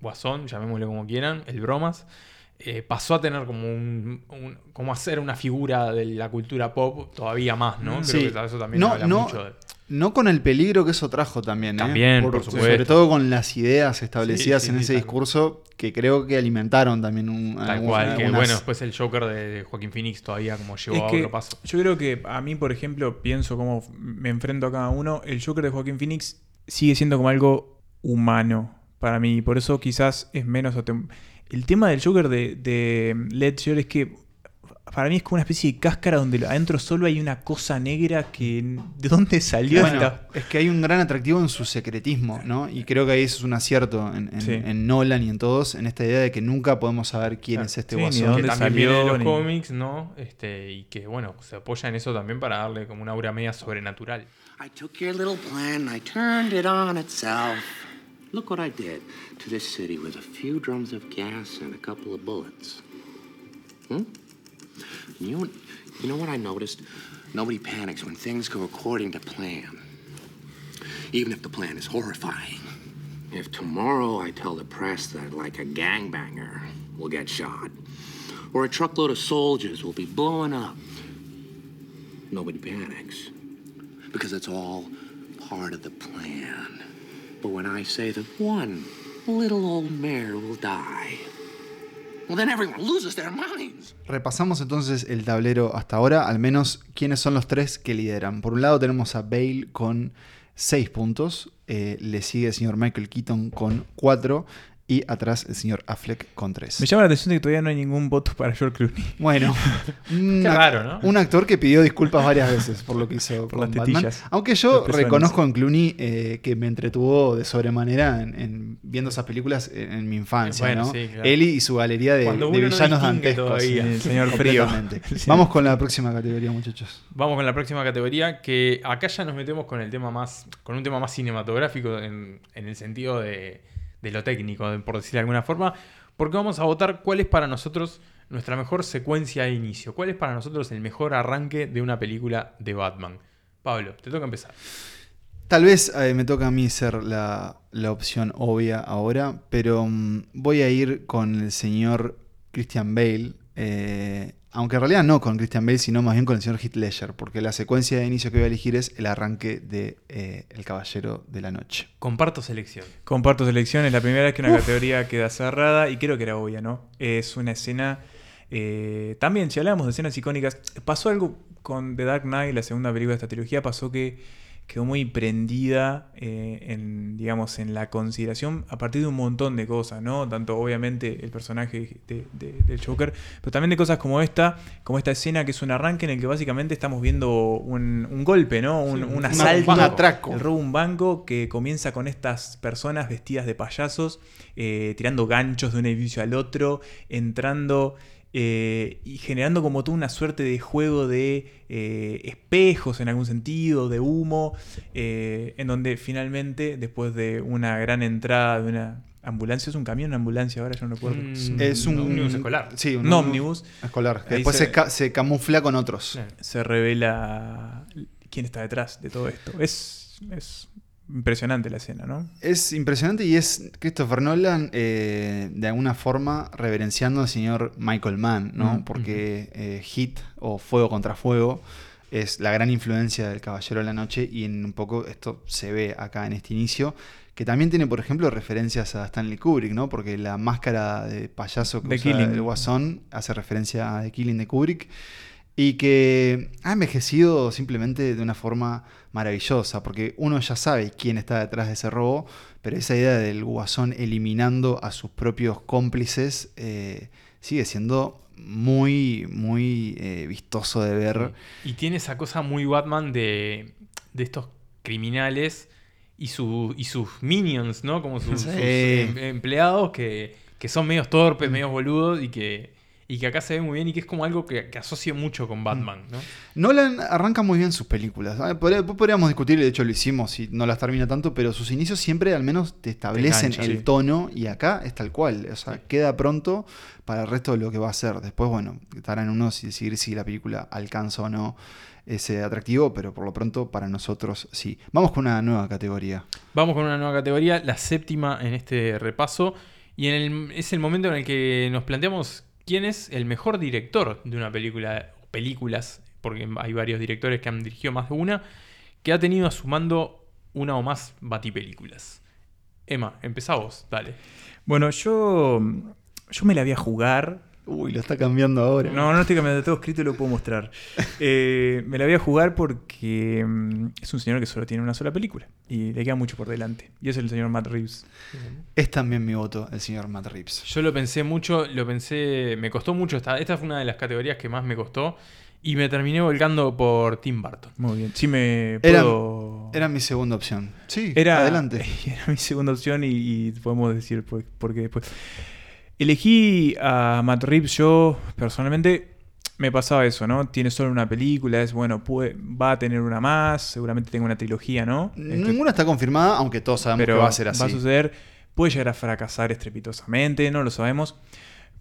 Guasón, llamémosle como quieran, el bromas, eh, pasó a tener como un, un- como a ser una figura de la cultura pop todavía más, ¿no? Creo Sí. que eso también No, habla no, mucho de. No con el peligro que eso trajo también, ¿eh? También, por supuesto. Sobre todo con las ideas establecidas Sí, sí, en sí, ese tal- discurso que creo que alimentaron también un, Tal algún- cual, que algunas- bueno, después el Joker de, Joaquín Phoenix todavía como llegó Es a que otro paso. Yo creo que a mí, por ejemplo, pienso cómo me enfrento a cada uno. El Joker de Joaquín Phoenix sigue siendo como algo humano para mí. y Por eso quizás es menos... El tema del Joker de, de Ledger es que para mí es como una especie de cáscara donde adentro solo hay una cosa negra que... ¿De dónde salió Bueno, esta? es que hay un gran atractivo en su secretismo, ¿no? Y creo que ahí eso es un acierto en, en- Sí. en Nolan y en todos, en esta idea de que nunca podemos saber quién Claro. es este Sí, ni guasón. dónde que también salió, viene de los ni- cómics, ¿no? Este, y que bueno, se apoya en eso también para darle como una aura media sobrenatural. I took your little plan and I turned it on itself. Look what I did to this city with a few drums of gas and a couple of bullets. Hmm? You, you know what I noticed? Nobody panics when things go according to plan. Even if the plan is horrifying. If tomorrow I tell the press that, like, a gangbanger will get shot, or a truckload of soldiers will be blown up, nobody panics because it's all part of the plan. But when I say that one little old mare will die, well, then everyone loses their minds. Repasamos entonces el tablero hasta ahora, al menos quiénes son los tres que lideran. Por un lado tenemos a Bale con 6 puntos, eh, le sigue el señor Michael Keaton con 4 y atrás el señor Affleck con 3. Me llama la atención de que todavía no hay ningún voto para George Clooney. Bueno, un, raro, ¿no? un actor que pidió disculpas varias veces por lo que hizo Por con las Batman. tetillas. Aunque yo reconozco en Clooney eh, que me entretuvo de sobremanera en, en viendo esas películas en, en mi infancia. Bueno, ¿no? sí, claro. Él y su galería de, de no villanos distingue dantescos. todavía. Sí, el señor frío. Sí. Vamos con la próxima categoría, muchachos. Vamos con la próxima categoría, que acá ya nos metemos con el tema más, con un tema más cinematográfico en, en el sentido de, de lo técnico, por decirlo de alguna forma, porque vamos a votar cuál es para nosotros nuestra mejor secuencia de inicio, cuál es para nosotros el mejor arranque de una película de Batman. Pablo, te toca empezar. Tal vez eh, me toca a mí ser la, la opción obvia ahora, pero mm, voy a ir con el señor Christian Bale. eh, aunque en realidad no con Christian Bale, sino más bien con el señor Heath Ledger, porque la secuencia de inicio que voy a elegir es el arranque de eh, El Caballero de la Noche. Comparto selección. Comparto selección, es la primera vez que una categoría queda cerrada y creo que era obvia, ¿no? Es una escena. eh, también, si hablamos de escenas icónicas, pasó algo con The Dark Knight, la segunda película de esta trilogía, pasó que quedó muy prendida eh, en, digamos, en la consideración a partir de un montón de cosas, ¿no? Tanto obviamente el personaje de- de- del Joker, pero también de cosas como esta, como esta escena que es un arranque en el que básicamente estamos viendo un, un golpe, ¿no? Un, Sí, un asalto. un atraco. El robo un banco que comienza con estas personas vestidas de payasos, eh, tirando ganchos de un edificio al otro, entrando eh, y generando como toda una suerte de juego de eh, espejos en algún sentido, de humo, eh, en donde finalmente, después de una gran entrada de una ambulancia, ¿es un camión, una ambulancia? Ahora yo no recuerdo. Mm, Es un ómnibus escolar. Sí, Un ómnibus. escolar. Que después se- se, ca- se camufla con otros. Se revela quién está detrás de todo esto. Es, es impresionante la escena, ¿no? Es impresionante y es Christopher Nolan eh, de alguna forma reverenciando al señor Michael Mann, ¿no? Mm, Porque eh, Hit o Fuego contra Fuego es la gran influencia del Caballero de la Noche y en un poco esto se ve acá en este inicio, que también tiene, por ejemplo, referencias a Stanley Kubrick, ¿no? Porque la máscara de payaso que The usa Killing. el Guasón hace referencia a The Killing de Kubrick y que ha envejecido simplemente de una forma maravillosa, porque uno ya sabe quién está detrás de ese robo, pero esa idea del guasón eliminando a sus propios cómplices eh, sigue siendo muy, muy eh, vistoso de ver. Y tiene esa cosa muy Batman de, de estos criminales y, su, y sus minions, ¿no? Como sus, Sí. sus em- empleados que, que son medios torpes, medios boludos y que, y que acá se ve muy bien y que es como algo que, que asocio mucho con Batman, ¿no? Nolan arranca muy bien sus películas. Ah, pod- Podríamos discutir, de hecho lo hicimos y no las termina tanto, pero sus inicios siempre al menos te establecen el sí. tono y acá es tal cual. O sea, queda pronto para el resto de lo que va a ser. Después, bueno, estará en uno si decidir si la película alcanza o no ese atractivo, pero por lo pronto para nosotros sí. Vamos con una nueva categoría. Vamos con una nueva categoría, la séptima en este repaso. Y en el- es el momento en el que nos planteamos quién es el mejor director de una película películas, porque hay varios directores que han dirigido más de una, que ha tenido a su mando una o más batipelículas. Emma, empezá vos, dale. Bueno, yo, yo me la voy a jugar. Uy, lo está cambiando ahora. No, no estoy cambiando todo escrito y lo puedo mostrar. Eh, me la voy a jugar porque mm, es un señor que solo tiene una sola película y le queda mucho por delante. Y es el señor Matt Reeves. Es también mi voto, el señor Matt Reeves. Yo lo pensé mucho, lo pensé, me costó mucho. Esta, esta fue una de las categorías que más me costó. Y me terminé volcando por Tim Burton. Muy bien. Sí, me Era- puedo... Era mi segunda opción. Sí, Era, adelante. Era mi segunda opción y, y podemos decir por, por qué después. Elegí a Matt Reeves, yo personalmente me pasaba eso, ¿no? Tiene solo una película, es bueno, puede- va a tener una más, seguramente tenga una trilogía, ¿no? Este, Ninguna está confirmada, aunque todos sabemos pero que va a ser así. Va a suceder, puede llegar a fracasar estrepitosamente, no lo sabemos.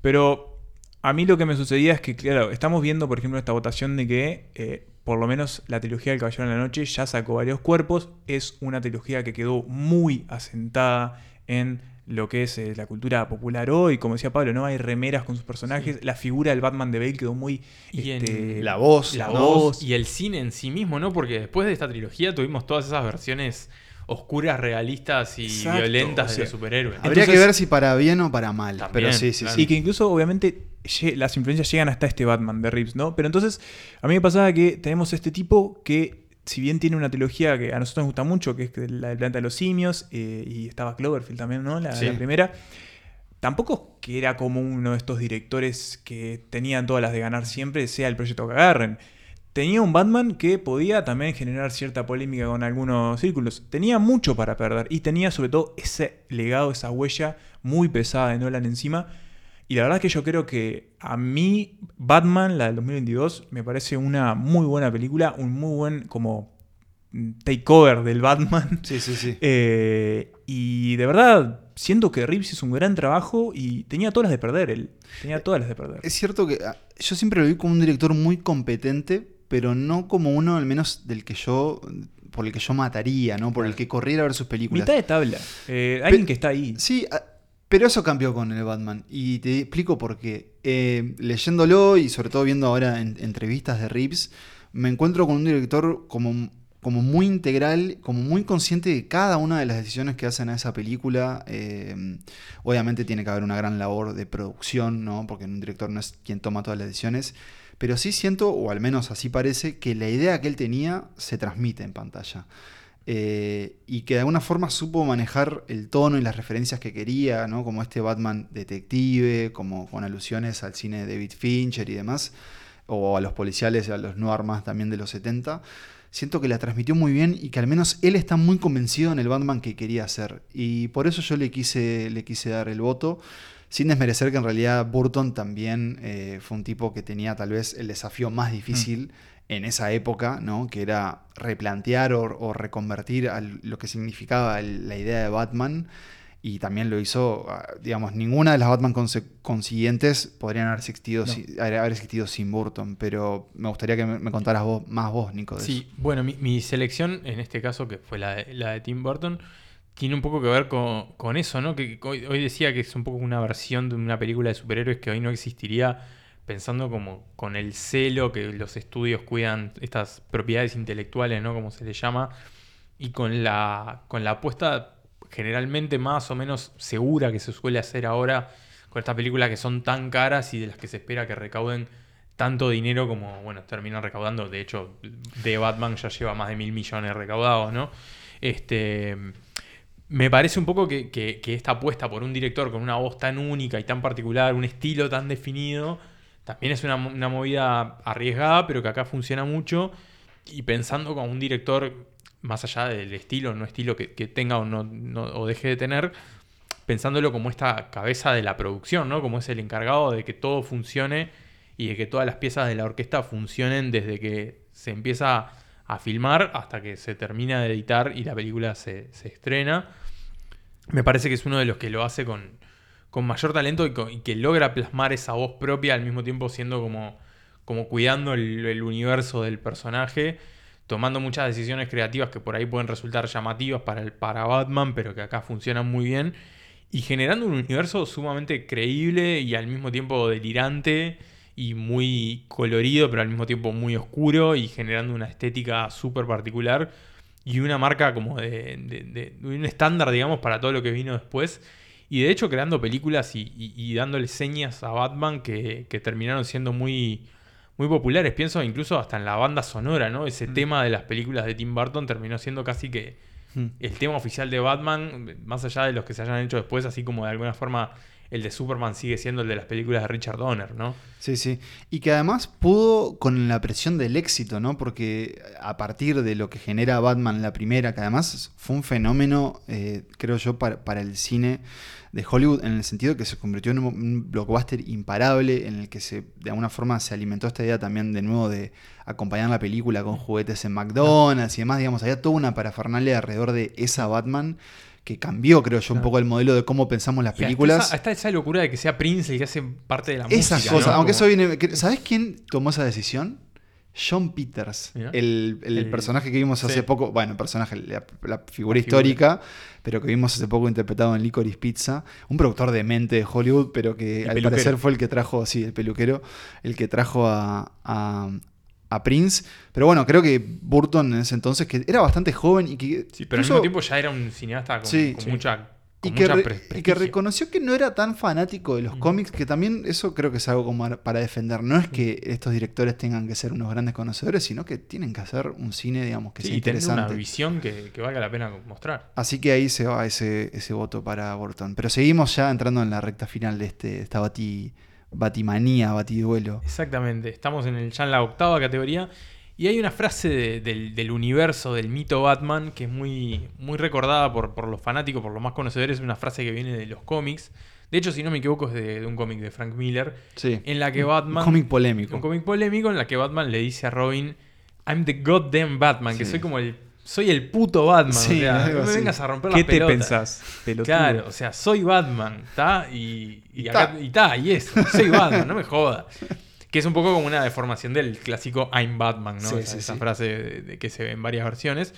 Pero a mí lo que me sucedía es que, claro, estamos viendo, por ejemplo, esta votación de que eh, por lo menos la trilogía del Caballero de la Noche ya sacó varios cuerpos. Es una trilogía que quedó muy asentada en lo que es eh, la cultura popular hoy. Como decía Pablo, ¿no? Hay remeras con sus personajes. La figura del Batman de Bale quedó muy. Y en este, La voz, La la voz y el cine en sí mismo, ¿no? Porque después de esta trilogía tuvimos todas esas versiones oscuras, realistas y Exacto, violentas o de los superhéroes. Habría que ver si para bien o para mal. También, pero sí, sí, claro. sí. Y que incluso, obviamente, las influencias llegan hasta este Batman de Reeves, ¿no? Pero entonces, a mí me pasaba que tenemos este tipo que, si bien tiene una trilogía que a nosotros nos gusta mucho, que es la del planeta de los simios, eh, y estaba Cloverfield también, ¿no? La, Sí. la primera. Tampoco que era como uno de estos directores que tenían todas las de ganar siempre, sea el proyecto que agarren. Tenía un Batman que podía también generar cierta polémica con algunos círculos. Tenía mucho para perder y tenía sobre todo ese legado, esa huella muy pesada de Nolan encima. Y la verdad es que yo creo que a mí Batman, la del 2022, me parece una muy buena película, un muy buen como takeover del Batman. Sí, sí, sí. Eh, y de verdad, siento que Reeves hizo un gran trabajo y tenía todas las de perder él. Tenía todas las de perder. Es cierto que ah, yo siempre lo vi como un director muy competente, pero no como uno, al menos del que yo, por el que yo mataría, ¿no? Por el que corriera a ver sus películas. Mitad de tabla. Eh, alguien Pe- que está ahí. Sí, ah, pero eso cambió con el Batman. Y te explico por qué. Eh, leyéndolo y sobre todo viendo ahora en- entrevistas de Reeves, me encuentro con un director como, como muy integral, como muy consciente de cada una de las decisiones que hacen a esa película. Eh, obviamente tiene que haber una gran labor de producción, ¿no? Porque un director no es quien toma todas las decisiones. Pero sí siento, o al menos así parece, que la idea que él tenía se transmite en pantalla. Eh, y que de alguna forma supo manejar el tono y las referencias que quería, ¿no? como este Batman detective, como con alusiones al cine de David Fincher y demás, o a los policiales, a los no armas también de los 70. Siento que la transmitió muy bien y que al menos él está muy convencido en el Batman que quería hacer. Y por eso yo le quise, le quise dar el voto. Sin desmerecer que en realidad Burton también eh, fue un tipo que tenía tal vez el desafío más difícil en esa época, ¿no? Que era replantear o, o reconvertir a lo que significaba el- la idea de Batman. Y también lo hizo, ah, digamos, ninguna de las Batman consiguientes podrían haber existido, No. si- haber haber existido sin Burton. Pero me gustaría que me, me contaras vos, más vos, Nico. De Sí, eso. bueno, mi, mi selección en este caso, que fue la de, la de Tim Burton, tiene un poco que ver con, con eso, ¿no? Que hoy, hoy decía que es un poco una versión de una película de superhéroes que hoy no existiría, pensando como con el celo que los estudios cuidan estas propiedades intelectuales, ¿no? Como se le llama, y con la, con la apuesta generalmente más o menos segura que se suele hacer ahora con estas películas que son tan caras y de las que se espera que recauden tanto dinero como, bueno, terminan recaudando. De hecho, de Batman ya lleva más de mil millones recaudados, ¿no? Este. Me parece un poco que, que- que esta apuesta por un director con una voz tan única y tan particular, un estilo tan definido, también es una, una movida arriesgada, pero que acá funciona mucho. Y pensando como un director, más allá del estilo, no estilo que, que tenga o, no- o deje de tener, pensándolo como esta cabeza de la producción, ¿no? Como es el encargado de que todo funcione y de que todas las piezas de la orquesta funcionen desde que se empieza a filmar hasta que se termina de editar y la película se, se estrena. Me parece que es uno de los que lo hace con, con mayor talento y, que logra plasmar esa voz propia al mismo tiempo siendo como, como cuidando el, universo del personaje, tomando muchas decisiones creativas que por ahí pueden resultar llamativas para, el, para Batman, pero que acá funcionan muy bien, y generando un universo sumamente creíble y al mismo tiempo delirante y muy colorido, pero al mismo tiempo muy oscuro y generando una estética súper particular y una marca como de- de- de un estándar, digamos, para todo lo que vino después. Y de hecho creando películas y, y- y dándole señas a Batman que, que terminaron siendo muy, muy populares. Pienso incluso hasta en la banda sonora, ¿no? Ese tema de las películas de Tim Burton terminó siendo casi que Hmm. el tema oficial de Batman, más allá de los que se hayan hecho después, así como de alguna forma el de Superman sigue siendo el de las películas de Richard Donner, ¿no? Sí, sí. Y que además pudo con la presión del éxito, ¿no? Porque a partir de lo que genera Batman la primera, que además fue un fenómeno, eh, creo yo, para, para el cine de Hollywood, en el sentido que se convirtió en un, blockbuster imparable, en el que se, de alguna forma se alimentó esta idea también de nuevo de acompañar la película con juguetes en McDonald's y demás, digamos, había toda una parafernalia alrededor de esa Batman que cambió, creo yo, un poco el modelo de cómo pensamos las Y hasta películas. esa- Hasta esa, locura de que sea Prince el que hace parte de la Esas música. cosas, ¿no? aunque eso viene. que- ¿Sabes quién tomó esa decisión? John Peters, el, el El- personaje que vimos hace sí. poco, bueno, el personaje, la, la figura figura. histórica, pero que vimos hace poco interpretado en Licorice Pizza, un productor de mente de Hollywood, pero que El al peluquero. parecer fue el que trajo, sí, el peluquero, el que trajo a, a- a Prince. Pero bueno, creo que Burton en ese entonces, que era bastante joven y que... Sí, pero al mismo tiempo ya era un cineasta con, Sí, con sí. mucha. Con y que, mucha re- pre- y que prestigio. reconoció que no era tan fanático de los cómics, que también eso creo que es algo como para defender. No es que estos directores tengan que ser unos grandes conocedores, sino que tienen que hacer un cine, digamos, que Sí, sea y tener una interesante. visión que, que valga la pena mostrar. Así que ahí se va ese, ese voto para Burton. Pero seguimos ya entrando en la recta final de este, esta bati, batimanía, batiduelo. Exactamente, estamos en, el, ya en la octava categoría y hay una frase de- del, del universo, del mito Batman, que es muy, muy recordada por, por los fanáticos, por los más conocedores, es una frase que viene de los cómics. De hecho, si no me equivoco, es de, de un cómic de Frank Miller, Sí. en la que Batman... Un cómic polémico. Un cómic polémico en la que Batman le dice a Robin, I'm the goddamn Batman, que Sí. soy como el... Soy el puto Batman, Sí, o sea, algo no me vengas a romper ¿Qué las te pensás? pelotudo? Claro, o sea, soy Batman, ¿está? Y, y, acá- y ta, y eso, soy Batman, no me joda. Que es un poco como una deformación del clásico I'm Batman, ¿no? Sí, esa, sí, esa sí. frase de, de que se ve en varias versiones.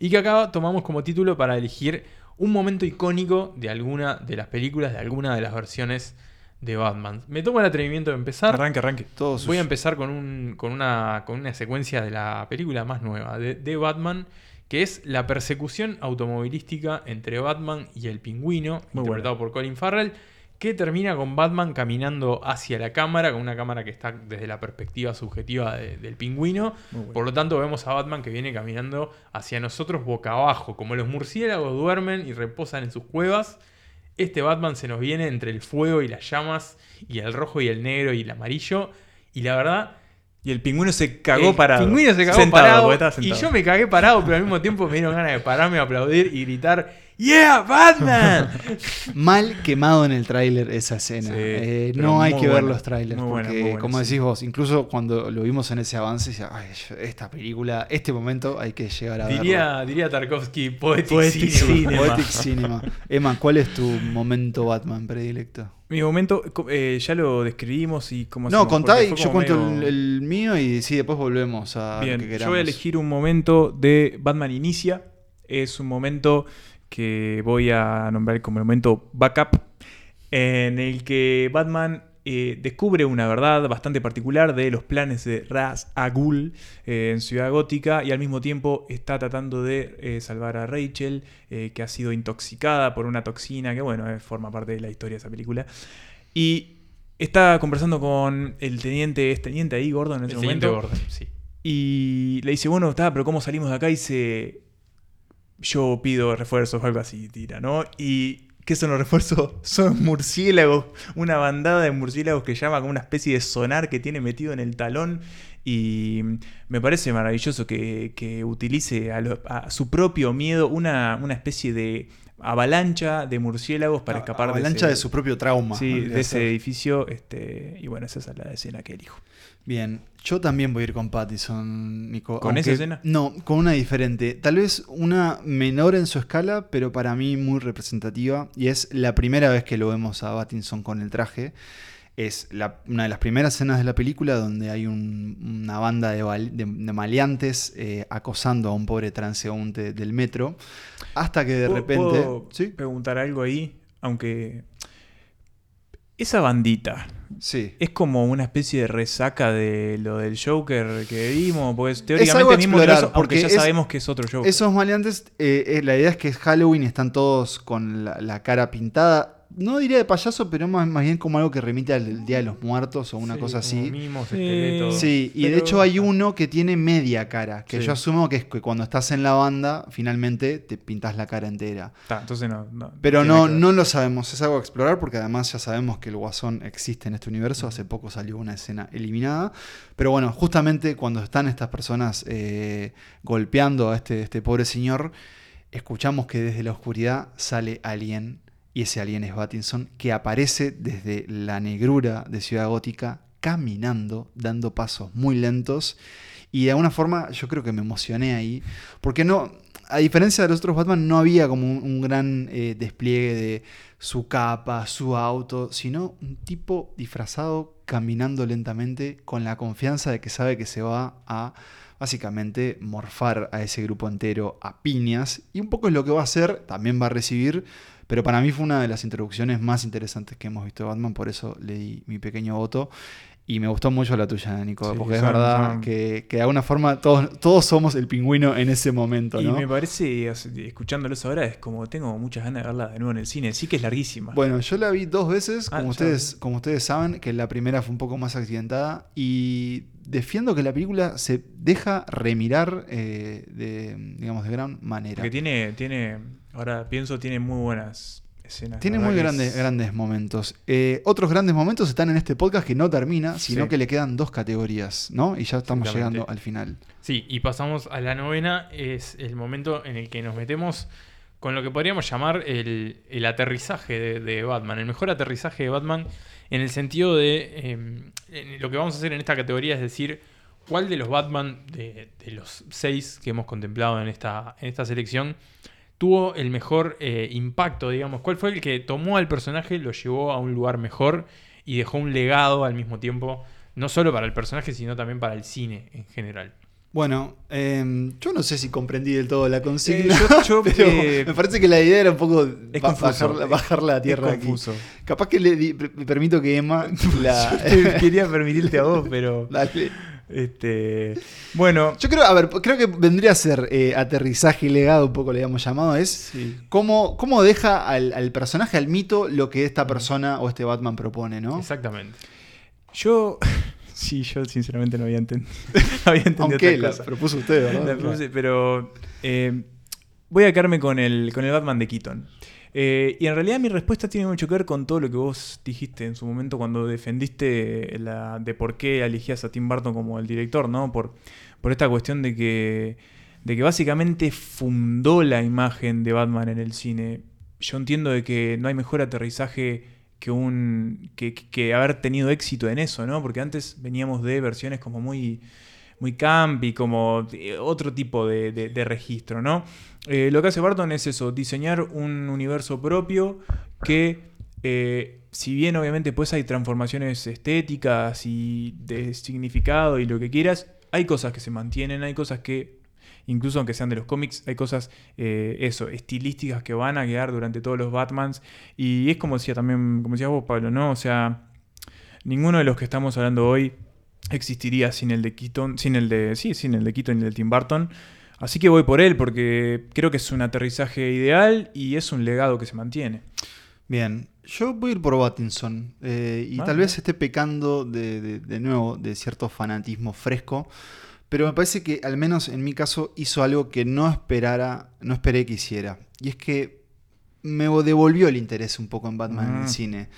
Y que acá tomamos como título para elegir un momento icónico de alguna de las películas, de alguna de las versiones de Batman. Me tomo el atrevimiento de empezar. Arranque, arranque. Todos Voy a empezar con, un, con, una, con una secuencia de la película más nueva, de, de Batman, que es la persecución automovilística entre Batman y el pingüino, Muy interpretado por Colin Farrell, que termina con Batman caminando hacia la cámara, con una cámara que está desde la perspectiva subjetiva de- del pingüino. Por lo tanto, vemos a Batman que viene caminando hacia nosotros boca abajo, como los murciélagos duermen y reposan en sus cuevas. Este Batman se nos viene entre el fuego y las llamas, y el rojo y el negro y el amarillo. Y la verdad, Y el pingüino se cagó el parado. pingüino se cagó Sentado, parado. Y yo me cagué parado, pero al mismo tiempo me dieron ganas de pararme, aplaudir y gritar: ¡Yeah, Batman! Mal quemado en el tráiler esa escena. Sí, Eh, no hay que ver los trailers. muy buena, porque, muy buena, como sí. decís vos, incluso cuando lo vimos en ese avance, decía, "Ay, yo- esta película, este momento hay que llegar a verlo". diría, diría Tarkovsky: Poetic, Poetic cinema. cinema. Poetic Cinema. Emma, ¿cuál es tu momento Batman predilecto? Mi momento, eh, ya lo describimos y como No, contá y yo cuento medio- el, el mío y sí, después volvemos a Bien, lo que yo queramos. voy a elegir un momento de Batman Inicia. Es un momento que voy a nombrar como el momento backup, en el que Batman eh, descubre una verdad bastante particular de los planes de Ras Agul eh, en Ciudad Gótica y al mismo tiempo está tratando de eh, salvar a Rachel, que ha sido intoxicada por una toxina que, bueno, forma parte de la historia de esa película. Y está conversando con el teniente, es teniente ahí, Gordon, en ese El momento. orden, sí. Y le dice, bueno, está, pero ¿cómo salimos de acá? Y dice, yo pido refuerzos o algo así, tira, ¿no? Y ¿qué son los refuerzos? Son murciélagos, una bandada de murciélagos que llama como una especie de sonar que tiene metido en el talón. Y me parece maravilloso que, que utilice a, lo- a su propio miedo una, una especie de avalancha de murciélagos para escapar Avalancha de, de ese- su propio trauma. sí, de ese edificio. Este, y bueno, esa es la escena que elijo. Bien, yo también voy a ir con Pattison, Nico. ¿Con esa escena? No, con una diferente. Tal vez una menor en su escala, pero para mí muy representativa. Y es la primera vez que lo vemos a Pattinson con el traje. Es la- una de las primeras escenas de la película donde hay un- una banda de, val- de- de maleantes eh, acosando a un pobre transeúnte del metro. Hasta que de ¿Puedo- repente. puedo Sí, preguntar algo ahí? Aunque. Esa bandita, sí. ¿Es como una especie de resaca de lo del Joker que vimos? Pues teóricamente explorar, eso, aunque porque ya es- sabemos que es otro Joker. Esos maleantes, eh, eh, la idea es que es Halloween están todos con la, la cara pintada. No diría de payaso, pero más, más bien como algo que remite al Día de los Muertos o una Sí, cosa así. Mimos, Sí. esqueletos. Sí, y de hecho hay uno que tiene media cara, que Sí. yo asumo que es que cuando estás en la banda, finalmente te pintas la cara entera. Ta, entonces no. no Pero no, que no lo sabemos, es algo a explorar porque además ya sabemos que el Guasón existe en este universo, hace poco salió una escena eliminada, pero bueno, justamente cuando están estas personas eh, golpeando a este, este pobre señor, escuchamos que desde la oscuridad sale alguien, y ese alguien es Battinson, que aparece desde la negrura de Ciudad Gótica, caminando, dando pasos muy lentos, y de alguna forma yo creo que me emocioné ahí, porque no, a diferencia de los otros Batman, no había como un, un gran eh, despliegue de su capa, su auto, sino un tipo disfrazado caminando lentamente con la confianza de que sabe que se va a básicamente morfar a ese grupo entero a piñas. Y un poco es lo que va a hacer, también va a recibir. Pero para mí fue una de las introducciones más interesantes que hemos visto de Batman, por eso le di mi pequeño voto. Y me gustó mucho la tuya, Nico, Sí, porque es verdad son- que, que de alguna forma todos, todos somos el pingüino en ese momento, Y ¿no? me parece, escuchándolos ahora, es como tengo muchas ganas de verla de nuevo en el cine. Sí que es larguísima. Bueno, yo la vi dos veces, Ah, como, ustedes, como ustedes saben, que la primera fue un poco más accidentada y defiendo que la película se deja remirar eh, de, digamos, de gran manera. Porque tiene, tiene, ahora pienso, tiene muy buenas escenas. Tiene muy grandes, es- grandes momentos. Eh, otros grandes momentos están en este podcast que no termina, sino Sí. que le quedan dos categorías, ¿no? Y ya estamos llegando al final. Sí, y pasamos a la novena. Es el momento en el que nos metemos con lo que podríamos llamar el, el aterrizaje de, de Batman. El mejor aterrizaje de Batman en el sentido de... eh, en lo que vamos a hacer en esta categoría es decir, ¿cuál de los Batman, de, de los seis que hemos contemplado en esta, en esta selección, tuvo el mejor eh, impacto, digamos? ¿Cuál fue el que tomó al personaje, lo llevó a un lugar mejor y dejó un legado al mismo tiempo, no solo para el personaje, sino también para el cine en general? Bueno, eh, yo no sé si comprendí del todo la consigna, Eh, yo- yo, pero eh, me parece que la idea era un poco bajar, bajar la tierra es aquí. Capaz que le, di- permito que Emma la... Quería permitirte a vos, pero. Dale. Este. Bueno. Yo creo, a ver, creo que vendría a ser eh, aterrizaje y legado, un poco le habíamos llamado, es Sí. cómo, cómo deja al, al personaje, al mito, lo que esta persona o este Batman propone, ¿no? Exactamente. Yo. Sí, yo sinceramente no había entendido. no había entendido Aunque otra la cosa. propuso usted, La ¿verdad? puse, pero eh, voy a quedarme con el, con el Batman de Keaton. Eh, y en realidad mi respuesta tiene mucho que ver con todo lo que vos dijiste en su momento cuando defendiste la, de por qué elegías a Tim Burton como el director, ¿no? Por, por esta cuestión de que, de que básicamente fundó la imagen de Batman en el cine. Yo entiendo de que no hay mejor aterrizaje que un que, que haber tenido éxito en eso, ¿no? Porque antes veníamos de versiones como muy muy campi, como eh, otro tipo de, registro, ¿no? Eh, lo que hace Barton es eso, diseñar un universo propio que, eh, si bien obviamente pues hay transformaciones estéticas y de significado y lo que quieras, hay cosas que se mantienen, hay cosas que, incluso aunque sean de los cómics, hay cosas, eso, estilísticas que van a quedar durante todos los Batmans. Y es como decía también, como decías vos, Pablo, ¿no? O sea, ninguno de los que estamos hablando hoy existiría sin el de Keaton, sin el de, sí, sin el de Keaton y el de Tim Burton. Así que voy por él porque creo que es un aterrizaje ideal y es un legado que se mantiene. Bien, yo voy a ir por Battinson eh, y Ah, tal vez esté pecando de, de- de nuevo de cierto fanatismo fresco, pero me parece que al menos en mi caso hizo algo que no esperara, no esperé que hiciera. Y es que me devolvió el interés un poco en Batman en Ah. el cine.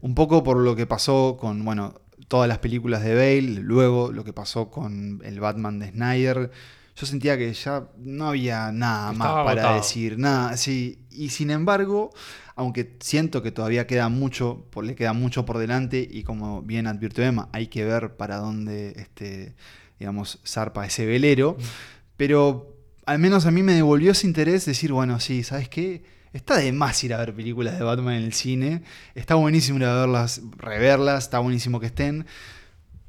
Un poco por lo que pasó con, bueno, todas las películas de Bale, luego lo que pasó con el Batman de Snyder. Yo sentía que ya no había nada más para agotado. decir, nada, sí. Y sin embargo, aunque siento que todavía queda mucho, por- le queda mucho por delante y como bien advirtió Emma, hay que ver para dónde, este, digamos, zarpa ese velero. Pero al menos a mí me devolvió ese interés decir, bueno, sí, ¿sabes qué? Está de más ir a ver películas de Batman en el cine. Está buenísimo ir a verlas, reverlas, está buenísimo que estén.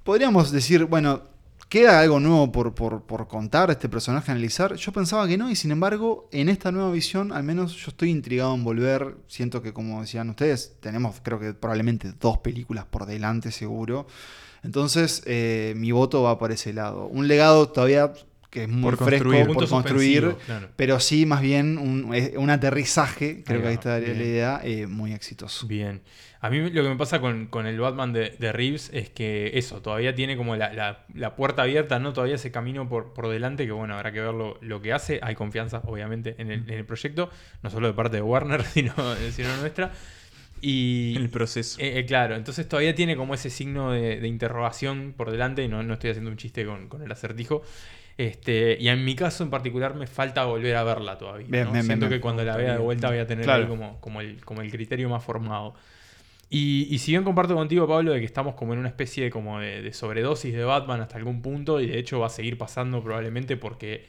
Podríamos decir, bueno, ¿queda algo nuevo por, por, por contar este personaje, analizar? Yo pensaba que no, y sin embargo, en esta nueva visión, al menos yo estoy intrigado en volver. Siento que, como decían ustedes, tenemos creo que probablemente dos películas por delante, seguro. Entonces, eh, mi voto va por ese lado. Un legado todavía que es muy Por fresco construir. por Punto construir, suspensivo, claro. pero sí más bien un, un aterrizaje, creo Ahí que ahí está la idea, eh, muy exitoso. Bien. A mí lo que me pasa con, con el Batman de, de Reeves es que eso, todavía tiene como la, la- la puerta abierta, ¿no? Todavía ese camino por, por delante, que bueno, habrá que ver lo, lo que hace. Hay confianza, obviamente, en el, en el proyecto, no solo de parte de Warner, sino, sino nuestra. Y, el proceso. eh, eh, claro, entonces todavía tiene como ese signo de, de interrogación por delante, y no, no estoy haciendo un chiste con, con el acertijo. Este, y en mi caso en particular me falta volver a verla todavía. Bien, ¿no? bien, Siento bien, que cuando la vea de vuelta voy a tener Claro. ahí como, como, el, como el criterio más formado. Y, y si bien comparto contigo, Pablo, de que estamos como en una especie de, como de, de sobredosis de Batman hasta algún punto, y de hecho va a seguir pasando probablemente porque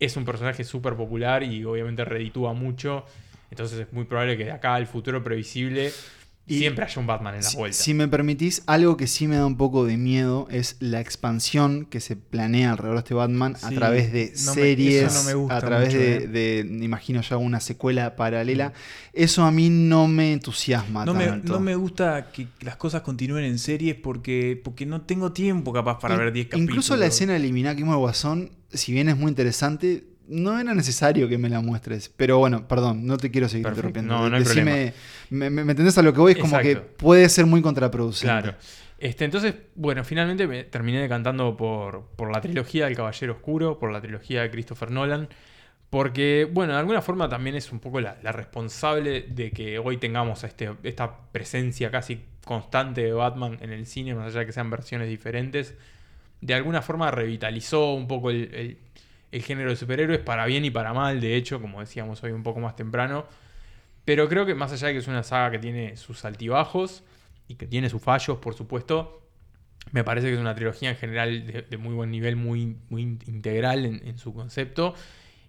es un personaje súper popular y obviamente reditúa mucho. Entonces es muy probable que de acá al futuro previsible Y- siempre haya un Batman en la Si, vuelta. si me permitís, algo que sí me da un poco de miedo es la expansión que se planea alrededor de este Batman a través de no me- series, eso no me gusta a través mucho, de, eh. de, me imagino ya una secuela paralela. Eso a mí no me entusiasma No me, no me gusta que las cosas continúen en series porque, porque no tengo tiempo capaz para ver 10 capítulos. Incluso la escena de eliminar a Kimo Guasón, si bien es muy interesante, no era necesario que me la muestres. Pero bueno, perdón, no te quiero seguir Perfecto. interrumpiendo. No, no hay Decime, me, me- me entendés a lo que voy? Es como que puede ser muy contraproducente. Claro. Este, entonces, bueno, finalmente me terminé decantando por, por la trilogía del Caballero Oscuro, por la trilogía de Christopher Nolan, porque, bueno, de alguna forma también es un poco la, la responsable de que hoy tengamos este, esta presencia casi constante de Batman en el cine, más allá de que sean versiones diferentes. De alguna forma revitalizó un poco el, el- el género de superhéroes, para bien y para mal, de hecho, como decíamos hoy un poco más temprano. Pero creo que más allá de que es una saga que tiene sus altibajos y que tiene sus fallos, por supuesto, me parece que es una trilogía en general de, de muy buen nivel, muy, muy integral en, en su concepto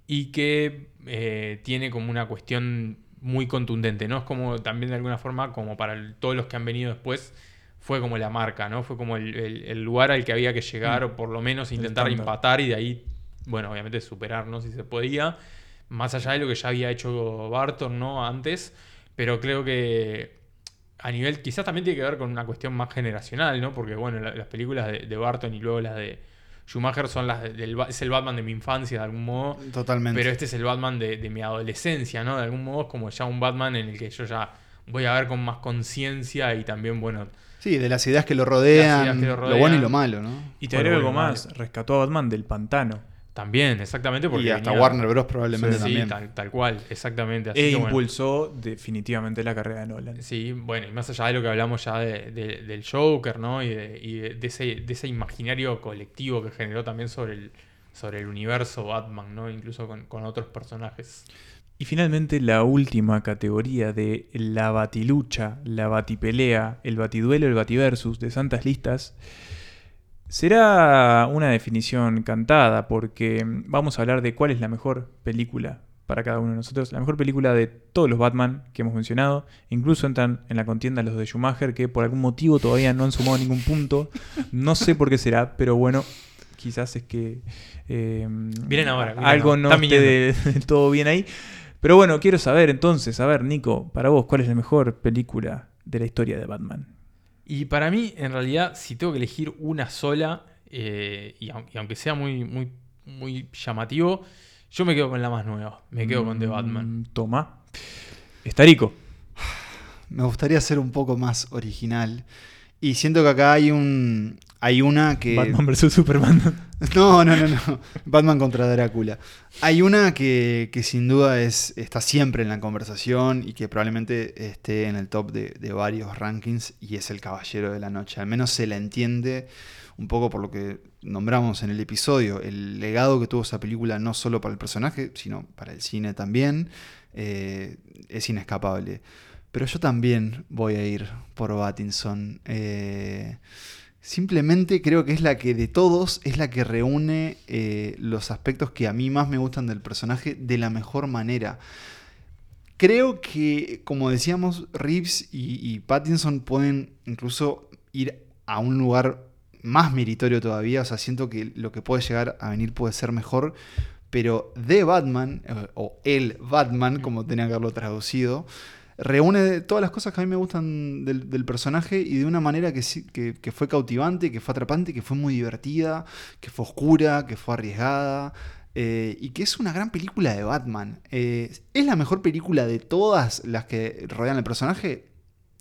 y que eh, tiene como una cuestión muy contundente, ¿no? Es como también de alguna forma, como para el- todos los que han venido después, fue como la marca, ¿no? Fue como el, el- el lugar al que había que llegar, o por lo menos intentar empatar y de ahí, bueno, obviamente superarnos si se podía, más allá de lo que ya había hecho Barton, ¿no? Antes, pero creo que a nivel, quizás también tiene que ver con una cuestión más generacional, ¿no? Porque, bueno, la- las películas de, de Barton y luego las de Schumacher son las de- del, es el Batman de mi infancia, de algún modo. Totalmente. Pero este es el Batman de, de mi adolescencia, ¿no? De algún modo es como ya un Batman en el que yo ya voy a ver con más conciencia y también, bueno, Sí, de las ideas que lo rodean, Las ideas que lo lo bueno y rodean. lo malo, ¿no? Y te agrego algo más. Rescató a Batman del pantano. También, exactamente. Porque y hasta venía- Warner Bros. probablemente Sí, también. tal, tal cual, exactamente. Así E que, bueno. impulsó definitivamente la carrera de Nolan. Sí, bueno, y más allá de lo que hablamos ya de- de- del Joker, ¿no? Y, de, y de- de ese, de ese imaginario colectivo que generó también sobre el, sobre el universo Batman, ¿no? Incluso con, con otros personajes. Y finalmente la última categoría de la batilucha, la batipelea, el batiduelo, el bativersus de Santas Listas será una definición cantada porque vamos a hablar de cuál es la mejor película para cada uno de nosotros. La mejor película de todos los Batman que hemos mencionado. Incluso entran en la contienda los de Schumacher que por algún motivo todavía no han sumado ningún punto. No sé por qué será, pero bueno, quizás es que... eh, Vienen ahora, algo ahora. no esté de- todo bien ahí. Pero bueno, quiero saber entonces, a ver, Nico, para vos, ¿cuál es la mejor película de la historia de Batman? Y para mí, en realidad, si tengo que elegir una sola, eh, y, aun- y aunque sea muy, muy, muy llamativo, yo me quedo con la más nueva. Me quedo con The Batman. Mm, Toma. Estarico. Me gustaría ser un poco más original. Y siento que acá hay un. Hay una que. Batman vs Superman. No, no, no, no. Batman contra Drácula. Hay una que, que sin duda es, está siempre en la conversación y que probablemente esté en el top de, de varios rankings y es El Caballero de la Noche. Al menos se la entiende un poco por lo que nombramos en el episodio, el legado que tuvo esa película no solo para el personaje, sino para el cine también, eh, es inescapable. Pero yo también voy a ir por Battinson. Eh, simplemente creo que es la que de todos es la que reúne eh, los aspectos que a mí más me gustan del personaje de la mejor manera. Creo que, como decíamos, Reeves y, y Pattinson pueden incluso ir a un lugar más meritorio todavía. O sea, siento que lo que puede llegar a venir puede ser mejor. Pero The Batman, eh, o El Batman, como tenía que haberlo traducido, reúne todas las cosas que a mí me gustan del, personaje y de una manera que, que- que fue cautivante, que fue atrapante, que fue muy divertida, que fue oscura, que fue arriesgada. eh, y que es una gran película de Batman. Eh, ¿Es la mejor película de todas las que rodean al personaje?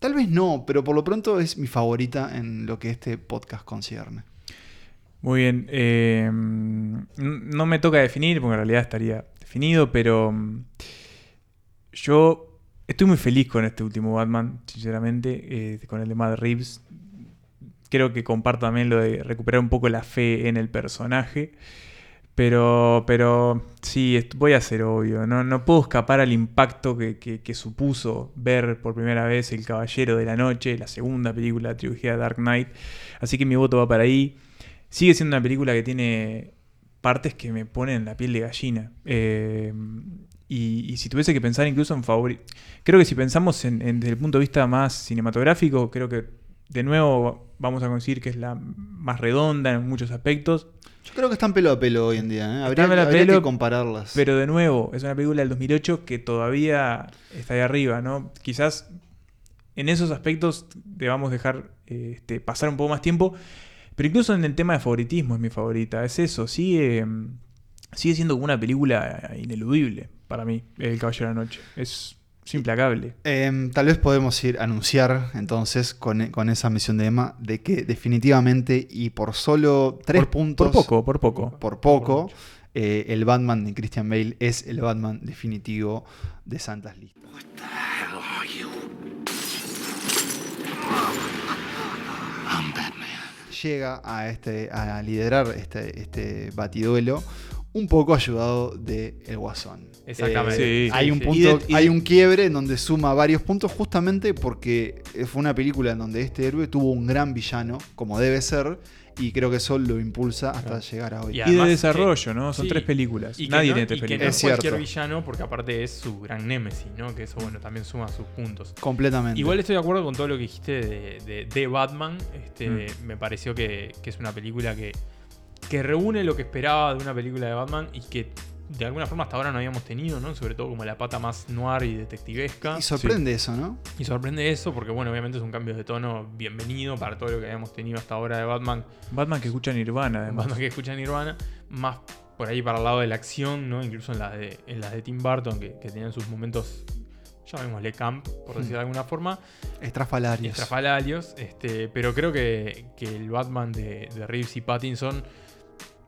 Tal vez no, pero por lo pronto es mi favorita en lo que este podcast concierne. Muy bien. eh, no me toca definir, porque en realidad estaría definido, pero mm, yo estoy muy feliz con este último Batman, sinceramente, eh, con el de Matt Reeves. Creo que comparto también lo de recuperar un poco la fe en el personaje. Pero, pero sí, voy a ser obvio. No, no puedo escapar al impacto que supuso ver por primera vez El Caballero de la Noche, la segunda película de la trilogía Dark Knight. Así que mi voto va para ahí. Sigue siendo una película que tiene partes que me ponen la piel de gallina. Eh, y, y si tuviese que pensar incluso en favorito. Creo que si pensamos en, en- desde el punto de vista más cinematográfico, creo que de nuevo vamos a conseguir que es la más redonda en muchos aspectos. Yo creo que están pelo a pelo hoy en día. ¿eh? Habría, habría pelo, que compararlas. Pero de nuevo, es una película del 2008 que todavía está ahí arriba, ¿no? Quizás en esos aspectos debamos dejar eh, este, pasar un poco más tiempo. Pero incluso en el tema de favoritismo es mi favorita. Es eso, sigue, sigue siendo como una película ineludible para mí, El Caballero de la Noche. Es, es implacable. Em, tal vez podemos ir a anunciar entonces con, con esa misión de Emma de que definitivamente y por solo tres Por- puntos. Por poco, por poco. Por poco. mucho. eh, el Batman de Christian Bale es el Batman definitivo de Santas Listas. hell are you? I'm Batman. Llega a, este, a liderar este, este batiduelo un poco ayudado de El Guasón. Exactamente. Eh, Sí, hay sí, un sí. punto, Y de- y de- hay un quiebre en donde suma varios puntos justamente porque fue una película en donde este héroe tuvo un gran villano, como debe ser, y creo que eso lo impulsa hasta llegar a hoy. Y Y, además de que- desarrollo, ¿no? Son sí, tres películas. Y Nadie no, tiene tres y que no películas. Es es cualquier cierto. villano porque aparte es su gran némesis, ¿no? Que eso, bueno, también suma sus puntos. Completamente. Igual estoy de acuerdo con todo lo que dijiste de, de- de Batman. Este, Mm. Me pareció que, que es una película que, que reúne lo que esperaba de una película de Batman y que de alguna forma hasta ahora no habíamos tenido, ¿no? Sobre todo como la pata más noir y detectivesca. Y sorprende eso, ¿no? Y sorprende eso porque, bueno, obviamente es un cambio de tono bienvenido para todo lo que habíamos tenido hasta ahora de Batman. Batman que escucha Nirvana, además. Batman que escucha Nirvana. Más por ahí para el lado de la acción, ¿no? Incluso en las de, en las de Tim Burton, que, que tenían sus momentos, llamémosle camp, por decir de alguna forma Estrafalarios. estrafalarios. Este, pero creo que, que el Batman de, de Reeves y Pattinson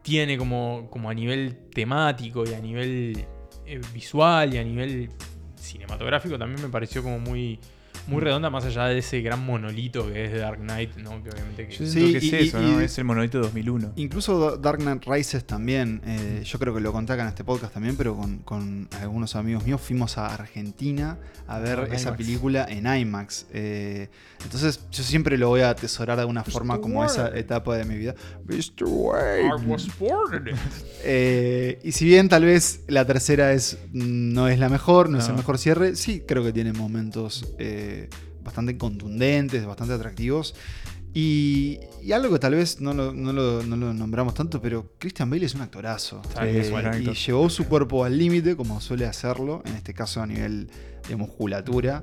tiene como, como a nivel temático y a nivel eh, visual y a nivel cinematográfico también me pareció como muy, muy redonda, más allá de ese gran monolito que es Dark Knight, ¿no? Que obviamente que. Yo Sí, que y- es eso, y- ¿no? y- Es el monolito 2001. Incluso Dark Knight Rises también, eh, yo creo que lo conté acá en este podcast también, pero con, con algunos amigos míos fuimos a Argentina a ver Ah, en esa IMAX. película en IMAX. eh, entonces yo siempre lo voy a atesorar de alguna forma como esa etapa de mi vida. Mr. I Wayne. was born in it. Eh, y si bien tal vez la tercera es no es la mejor, no, es el mejor cierre, sí creo que tiene momentos eh, bastante contundentes, bastante atractivos. Y, y algo que tal vez no lo, no lo- no lo nombramos tanto, pero Christian Bale es un actorazo. Eh, es un gran y llevó su cuerpo al límite, como suele hacerlo, en este caso a nivel de musculatura.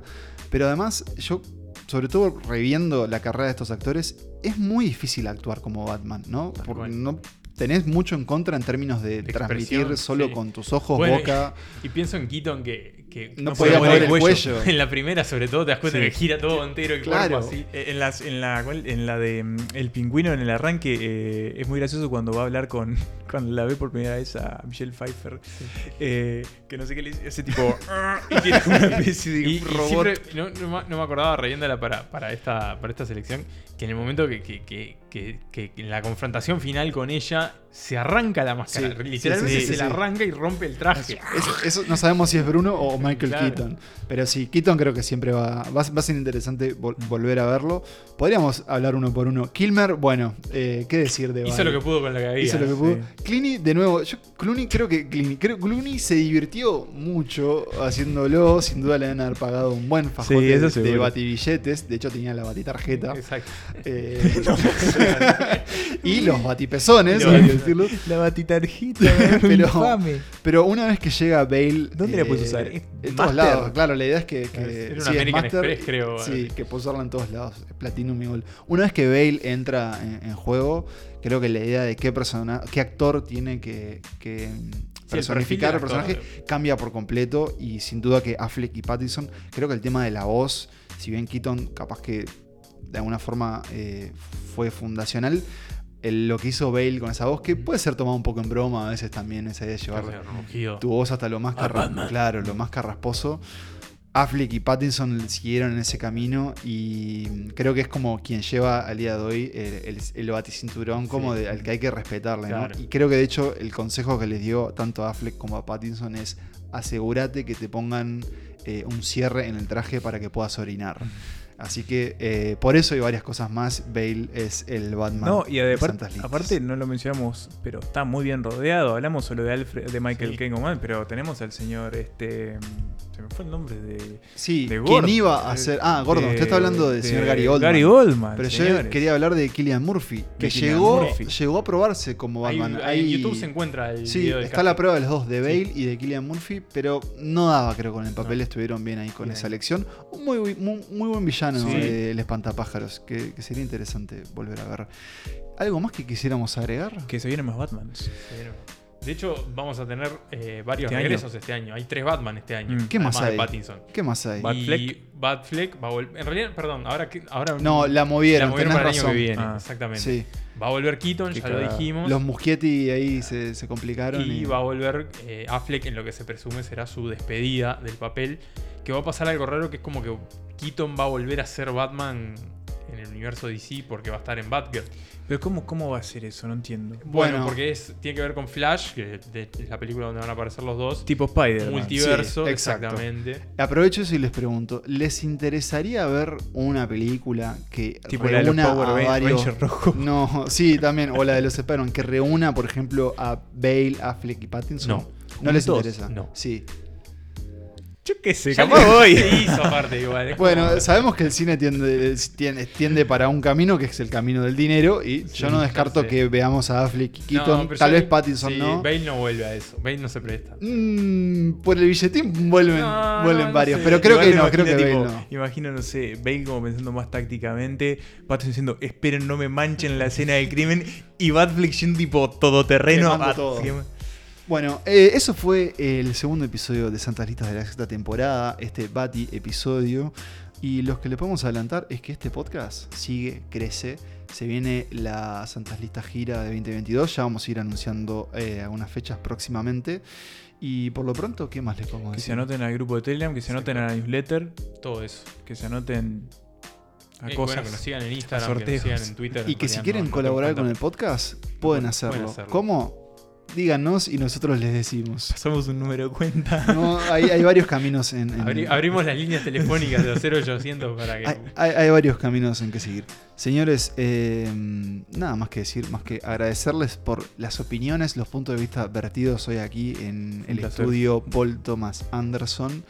Pero además, yo, sobre todo reviendo la carrera de estos actores, es muy difícil actuar como Batman, ¿no? Porque no tenés mucho en contra en términos de, De transmitir solo sí. con tus ojos, Bueno, boca. Y pienso en Keaton que, que No podía mover el cuello. En la primera, sobre todo, te das cuenta Sí. que gira todo entero el Claro. cuerpo así. Eh, En, las- en la, ¿cuál? en la de mm, El Pingüino, en el arranque, eh, es muy gracioso cuando va a hablar con. Cuando la ve por primera vez a Michelle Pfeiffer. eh, que no sé qué le dice. Ese tipo. y tiene como una especie de Y, y robot. siempre, no, no me- no me acordaba riéndola para, para, esta, para esta selección, que en el momento que, que, que, en la confrontación final con ella se arranca la máscara. Sí, Literalmente sí, sí, se la arranca y rompe el traje. Eso, eso no sabemos si es Bruno o Michael Claro. Keaton. Pero sí, Keaton creo que siempre va, va, va a ser interesante vol- volver a verlo. Podríamos hablar uno por uno. Kilmer, bueno, eh, ¿qué decir de Hizo lo que pudo con lo que había. Hizo lo que pudo. Clooney, de nuevo, yo Clooney creo que Clooney, creo, Clooney se divirtió mucho haciéndolo. Sin duda le han haber pagado un buen fajote eso de batibilletes. De hecho, tenía la batitarjeta. Exacto. Eh, y los batipezones, hay que decirlo. La batitarjita, Pero- infame. Pero una vez que llega Bale. ¿Dónde la puedes usar? ¿Es En todos lados, claro. La idea es que. que Era una sí, American Master, Express, creo. Sí, que puedes usarla en todos lados. Platinum y Gold. Una vez que Bale entra en, en juego, creo que la idea de qué persona, qué actor tiene que, que personificar perfil el personaje cambia por completo. Y sin duda que Affleck y Pattinson, creo que el tema de la voz, si bien Keaton capaz que de alguna forma eh, fue fundacional. el- lo que hizo Bale con esa voz, que puede ser tomado un poco en broma a veces también, esa idea de llevar tu voz hasta lo más carrasposo. Claro, lo más carrasposo. Affleck y Pattinson siguieron en ese camino y creo que es como quien lleva al día de hoy el, el, el baticinturón como Sí. de- al que hay que respetarle. Y creo que de hecho el consejo que les dio tanto a Affleck como a Pattinson es asegúrate que te pongan eh, un cierre en el traje para que puedas orinar. Así que eh, por eso hay varias cosas más. Bale es el Batman. No, y aparte, aparte no lo mencionamos, pero está muy bien rodeado. Hablamos solo de Alfred, de Michael Sí. Mal, pero tenemos al señor este. Se me fue el nombre de. Sí, de ¿quién iba a ser? Ah, Gordon, usted está hablando del de señor Gary Oldman. Gary Oldman. Pero yo quería hablar de Killian Murphy, que Killian llegó, Murphy. llegó a probarse como Ahí- Batman. ahí en YouTube se encuentra el Sí, video del está la prueba de los dos, de Bale y de Killian Murphy, pero no daba, creo, con el papel. No. Estuvieron bien ahí con Bien esa elección. Un muy, muy, muy buen villano Sí. de El Espantapájaros, que, que sería interesante volver a ver. ¿Algo más que quisiéramos agregar? Que se vienen más Batmans. De hecho, vamos a tener eh, varios Este año. regresos este año. Hay tres Batman este año. Mm. ¿Qué más de hay? Pattinson. ¿Qué más hay? Batfleck. Batfleck va a volver. En realidad, perdón, ahora que. Ahora No, la movieron, la movieron tenés para el año razón. que viene. Ah. Exactamente. Sí, Va a volver Keaton, Qué ya lo dijimos. los Muschietti ahí se, se complicaron. y va a volver eh, Affleck en lo que se presume será su despedida del papel. Que va a pasar algo raro que es como que Keaton va a volver a ser Batman en el universo DC porque va a estar en Batgirl. Pero ¿cómo, ¿cómo va a ser eso? No entiendo. Bueno, Bueno. porque es, tiene que ver con Flash, que es la película donde van a aparecer los dos. Tipo Spider-Man. Multiverso, Sí, exactamente. Aprovecho eso y les pregunto, ¿les interesaría ver una película que Tipo la de los reúna Power a varios... Rojos. No, sí, también, o la de los Spider-Man, que reúna, por ejemplo, a Bale, Affleck y Pattinson? No. ¿No les interesa? No. Sí. Yo qué sé, Ya capaz lo- voy. se hizo aparte igual. es Bueno, como- sabemos que el cine tiende, tiende, tiende para un camino que es el camino del dinero y Sí, yo no descarto sé. que veamos a Affleck y Keaton, tal vez Pattinson sí, no. Bale no vuelve a eso. Bale no se presta. Mm, por el billetín vuelven, No, vuelven no varios, sé. pero creo Igual que no, creo que imagino, Bale no. Imagino, no sé, Bale como pensando más tácticamente, Pattinson diciendo, esperen, no me manchen la escena del crimen, y Batfleck yendo tipo todoterreno. Quemando a- todo. quema- Bueno, eh, eso fue el segundo episodio de Santas Listas de la sexta temporada, este Bati episodio. Y lo que le podemos adelantar es que este podcast sigue, crece. Se viene la Santas Listas gira de 2022. Ya vamos a ir anunciando eh, algunas fechas próximamente. Y por lo pronto, ¿qué más les podemos Que se decir? anoten al grupo de Telegram, que se anoten a la newsletter, Todo eso. que se anoten a Eh, cosas. bueno, que nos sigan en Instagram, que nos sigan en Twitter. Y que si quieren no- colaborar con el podcast, pueden pueden hacerlo. hacerlo. ¿Cómo? Díganos y nosotros les decimos. Pasamos un número de cuenta. No, hay, hay varios caminos en, en- Abri- abrimos las líneas telefónicas de los 0800 para que. Hay, hay- hay varios caminos en que seguir. Señores, eh, nada más que decir, más que agradecerles por las opiniones, los puntos de vista vertidos hoy aquí en el estudio Paul Thomas Anderson.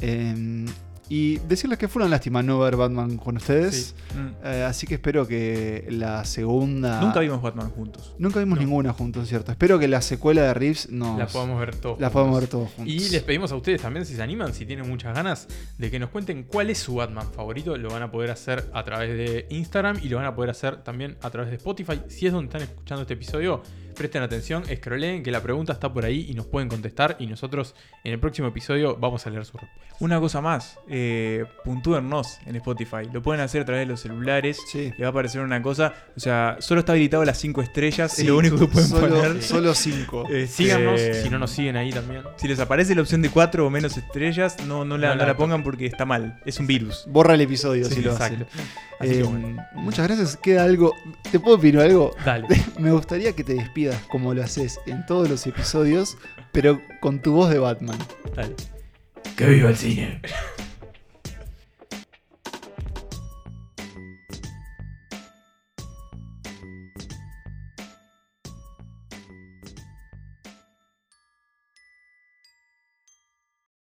Eh, y decirles que fue una lástima no ver Batman con ustedes. Mm. Eh, así que espero que la segunda. Nunca vimos Batman juntos. Nunca vimos No. ninguna juntos, ¿cierto? Espero que la secuela de Reeves nos. La podamos ver todos. la juntos. podamos ver todos juntos. Y les pedimos a ustedes también, si se animan, si tienen muchas ganas, de que nos cuenten cuál es su Batman favorito. Lo van a poder hacer a través de Instagram y lo van a poder hacer también a través de Spotify. Si es donde están escuchando este episodio, presten atención, escroleen, que la pregunta está por ahí y nos pueden contestar. Y nosotros en el próximo episodio vamos a leer su respuesta. Una cosa más, eh, puntúennos en Spotify. Lo pueden hacer a través de los celulares. Sí. Le va a aparecer una cosa. O sea, solo está habilitado las 5 estrellas. Sí, es lo único que pueden solo, poner. Solo cinco. Este, Síganos, si no nos siguen ahí también. Si les aparece la opción de 4 o menos estrellas, no, no, la, No no la la pongan porque está mal. Es un virus. Borra el episodio Sí, si lo exacto. hacen. Así que Eh, bueno. Muchas gracias. Queda algo. ¿Te puedo pedir algo? Dale. Me gustaría que te despidas como lo haces en todos los episodios, pero con tu voz de Batman. Dale. Que viva el cine.